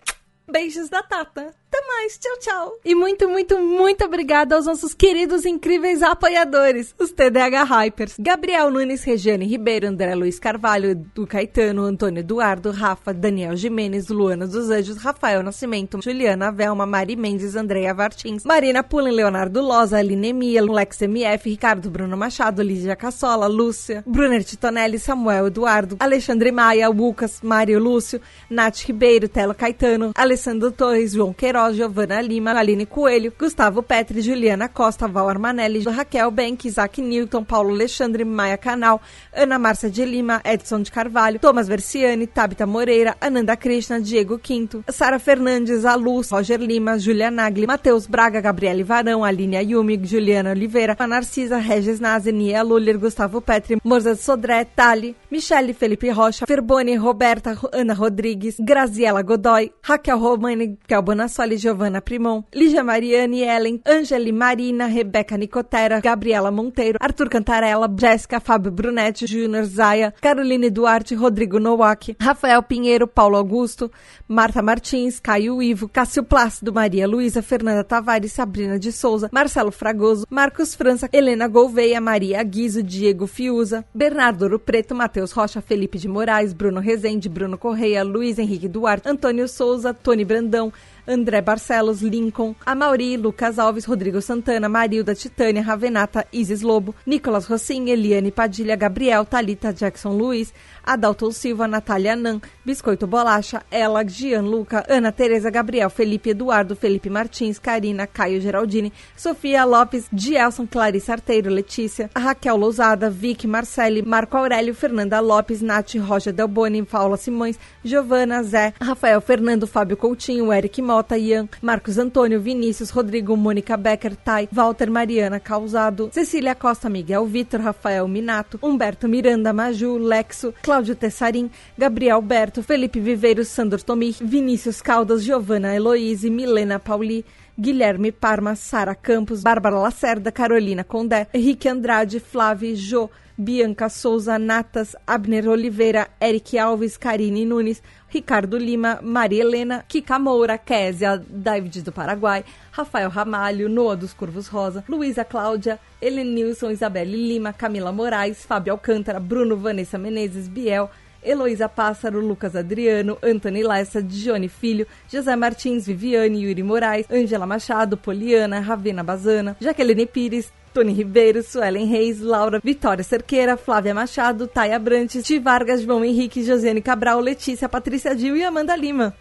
beijos da Tata. Até mais, tchau, tchau. E muito, muito, muito obrigada aos nossos queridos incríveis apoiadores, os TDH Hypers. Gabriel Nunes, Regiane Ribeiro, André Luiz Carvalho, Edu Caetano, Antônio Eduardo, Rafa, Daniel Jimenez, Luana dos Anjos, Rafael Nascimento, Juliana Velma, Mari Mendes, Andréia Vartins, Marina Pullen, Leonardo Loza, Aline Mia, Lex MF, Ricardo Bruno Machado, Lígia Cassola, Lúcia, Brunner Titonelli, Samuel Eduardo, Alexandre Maia, Lucas, Mário Lúcio, Nath Ribeiro, Telo Caetano, Alessandro Torres, João Queiroz, Giovana Lima, Aline Coelho, Gustavo Petri, Juliana Costa, Val Armanelli, Raquel Benck, Isaac Newton, Paulo Alexandre, Maia Canal, Ana Márcia de Lima, Edson de Carvalho, Thomas Versiani, Tabita Moreira, Ananda Krishna, Diego Quinto, Sara Fernandes, Aluz, Roger Lima, Julia Nagli, Matheus Braga, Gabriele Varão, Aline Ayumi, Juliana Oliveira, Narcisa, Regis Nazi, Nia Luller, Gustavo Petri, Moza Sodré, Tali, Michele Felipe Rocha, Ferboni, Roberta, Ana Rodrigues, Graziela Godoy, Raquel Romani, Kel Bonassoli, Giovanna Primon, Lígia Mariane Ellen, Angeli Marina, Rebeca Nicotera, Gabriela Monteiro, Arthur Cantarella, Jéssica, Fábio Brunetti, Júnior Zaia, Caroline Duarte, Rodrigo Nowak, Rafael Pinheiro, Paulo Augusto, Marta Martins, Caio Ivo, Cássio Plácido, Maria Luísa, Fernanda Tavares, Sabrina de Souza, Marcelo Fragoso, Marcos França, Helena Gouveia, Maria Guizo, Diego Fiuza, Bernardo Ouro Preto, Matheus Rocha, Felipe de Moraes, Bruno Rezende, Bruno Correia, Luiz Henrique Duarte, Antônio Souza, Tony Brandão, André Barcelos, Lincoln, Amauri, Lucas Alves, Rodrigo Santana, Marilda, Titânia, Ravenata, Isis Lobo, Nicolas Rossim, Eliane Padilha, Gabriel, Talita, Jackson Luiz, Adalto Silva, Natália Nan, Biscoito Bolacha, Ela, Gianluca, Ana Tereza, Gabriel, Felipe Eduardo, Felipe Martins, Karina, Caio Geraldini, Sofia Lopes, Gielson, Clarice Arteiro, Letícia, Raquel Lousada, Vicky, Marcele, Marco Aurélio, Fernanda Lopes, Nath, Roger Delboni, Paula Simões, Giovana, Zé, Rafael Fernando, Fábio Coutinho, Eric Mota, Ian, Marcos Antônio, Vinícius, Rodrigo, Mônica Becker, Tai, Walter Mariana Causado, Cecília Costa, Miguel Vitor, Rafael Minato, Humberto Miranda, Maju, Lexo, Cláudio Tessarim, Gabriel Berto, Felipe Viveiros, Sandor Tomi, Vinícius Caldas, Giovana Heloíse, Milena Pauli, Guilherme Parma, Sara Campos, Bárbara Lacerda, Carolina Condé, Henrique Andrade, Flávio Jô, Bianca Souza, Natas, Abner Oliveira, Eric Alves, Karine Nunes, Ricardo Lima, Maria Helena, Kika Moura, Késia, David do Paraguai, Rafael Ramalho, Noa dos Curvos Rosa, Luísa Cláudia, Helenilson, Isabelle Lima, Camila Moraes, Fábio Alcântara, Bruno Vanessa Menezes, Biel, Heloísa Pássaro, Lucas Adriano, Antony Lessa, Dione Filho, José Martins, Viviane, Yuri Moraes, Ângela Machado, Poliana, Ravena Bazana, Jaqueline Pires, Tony Ribeiro, Suelen Reis, Laura Vitória Cerqueira, Flávia Machado, Taia Brantes, Ti Vargas, João Henrique, Josiane Cabral, Letícia, Patrícia Dil e Amanda Lima.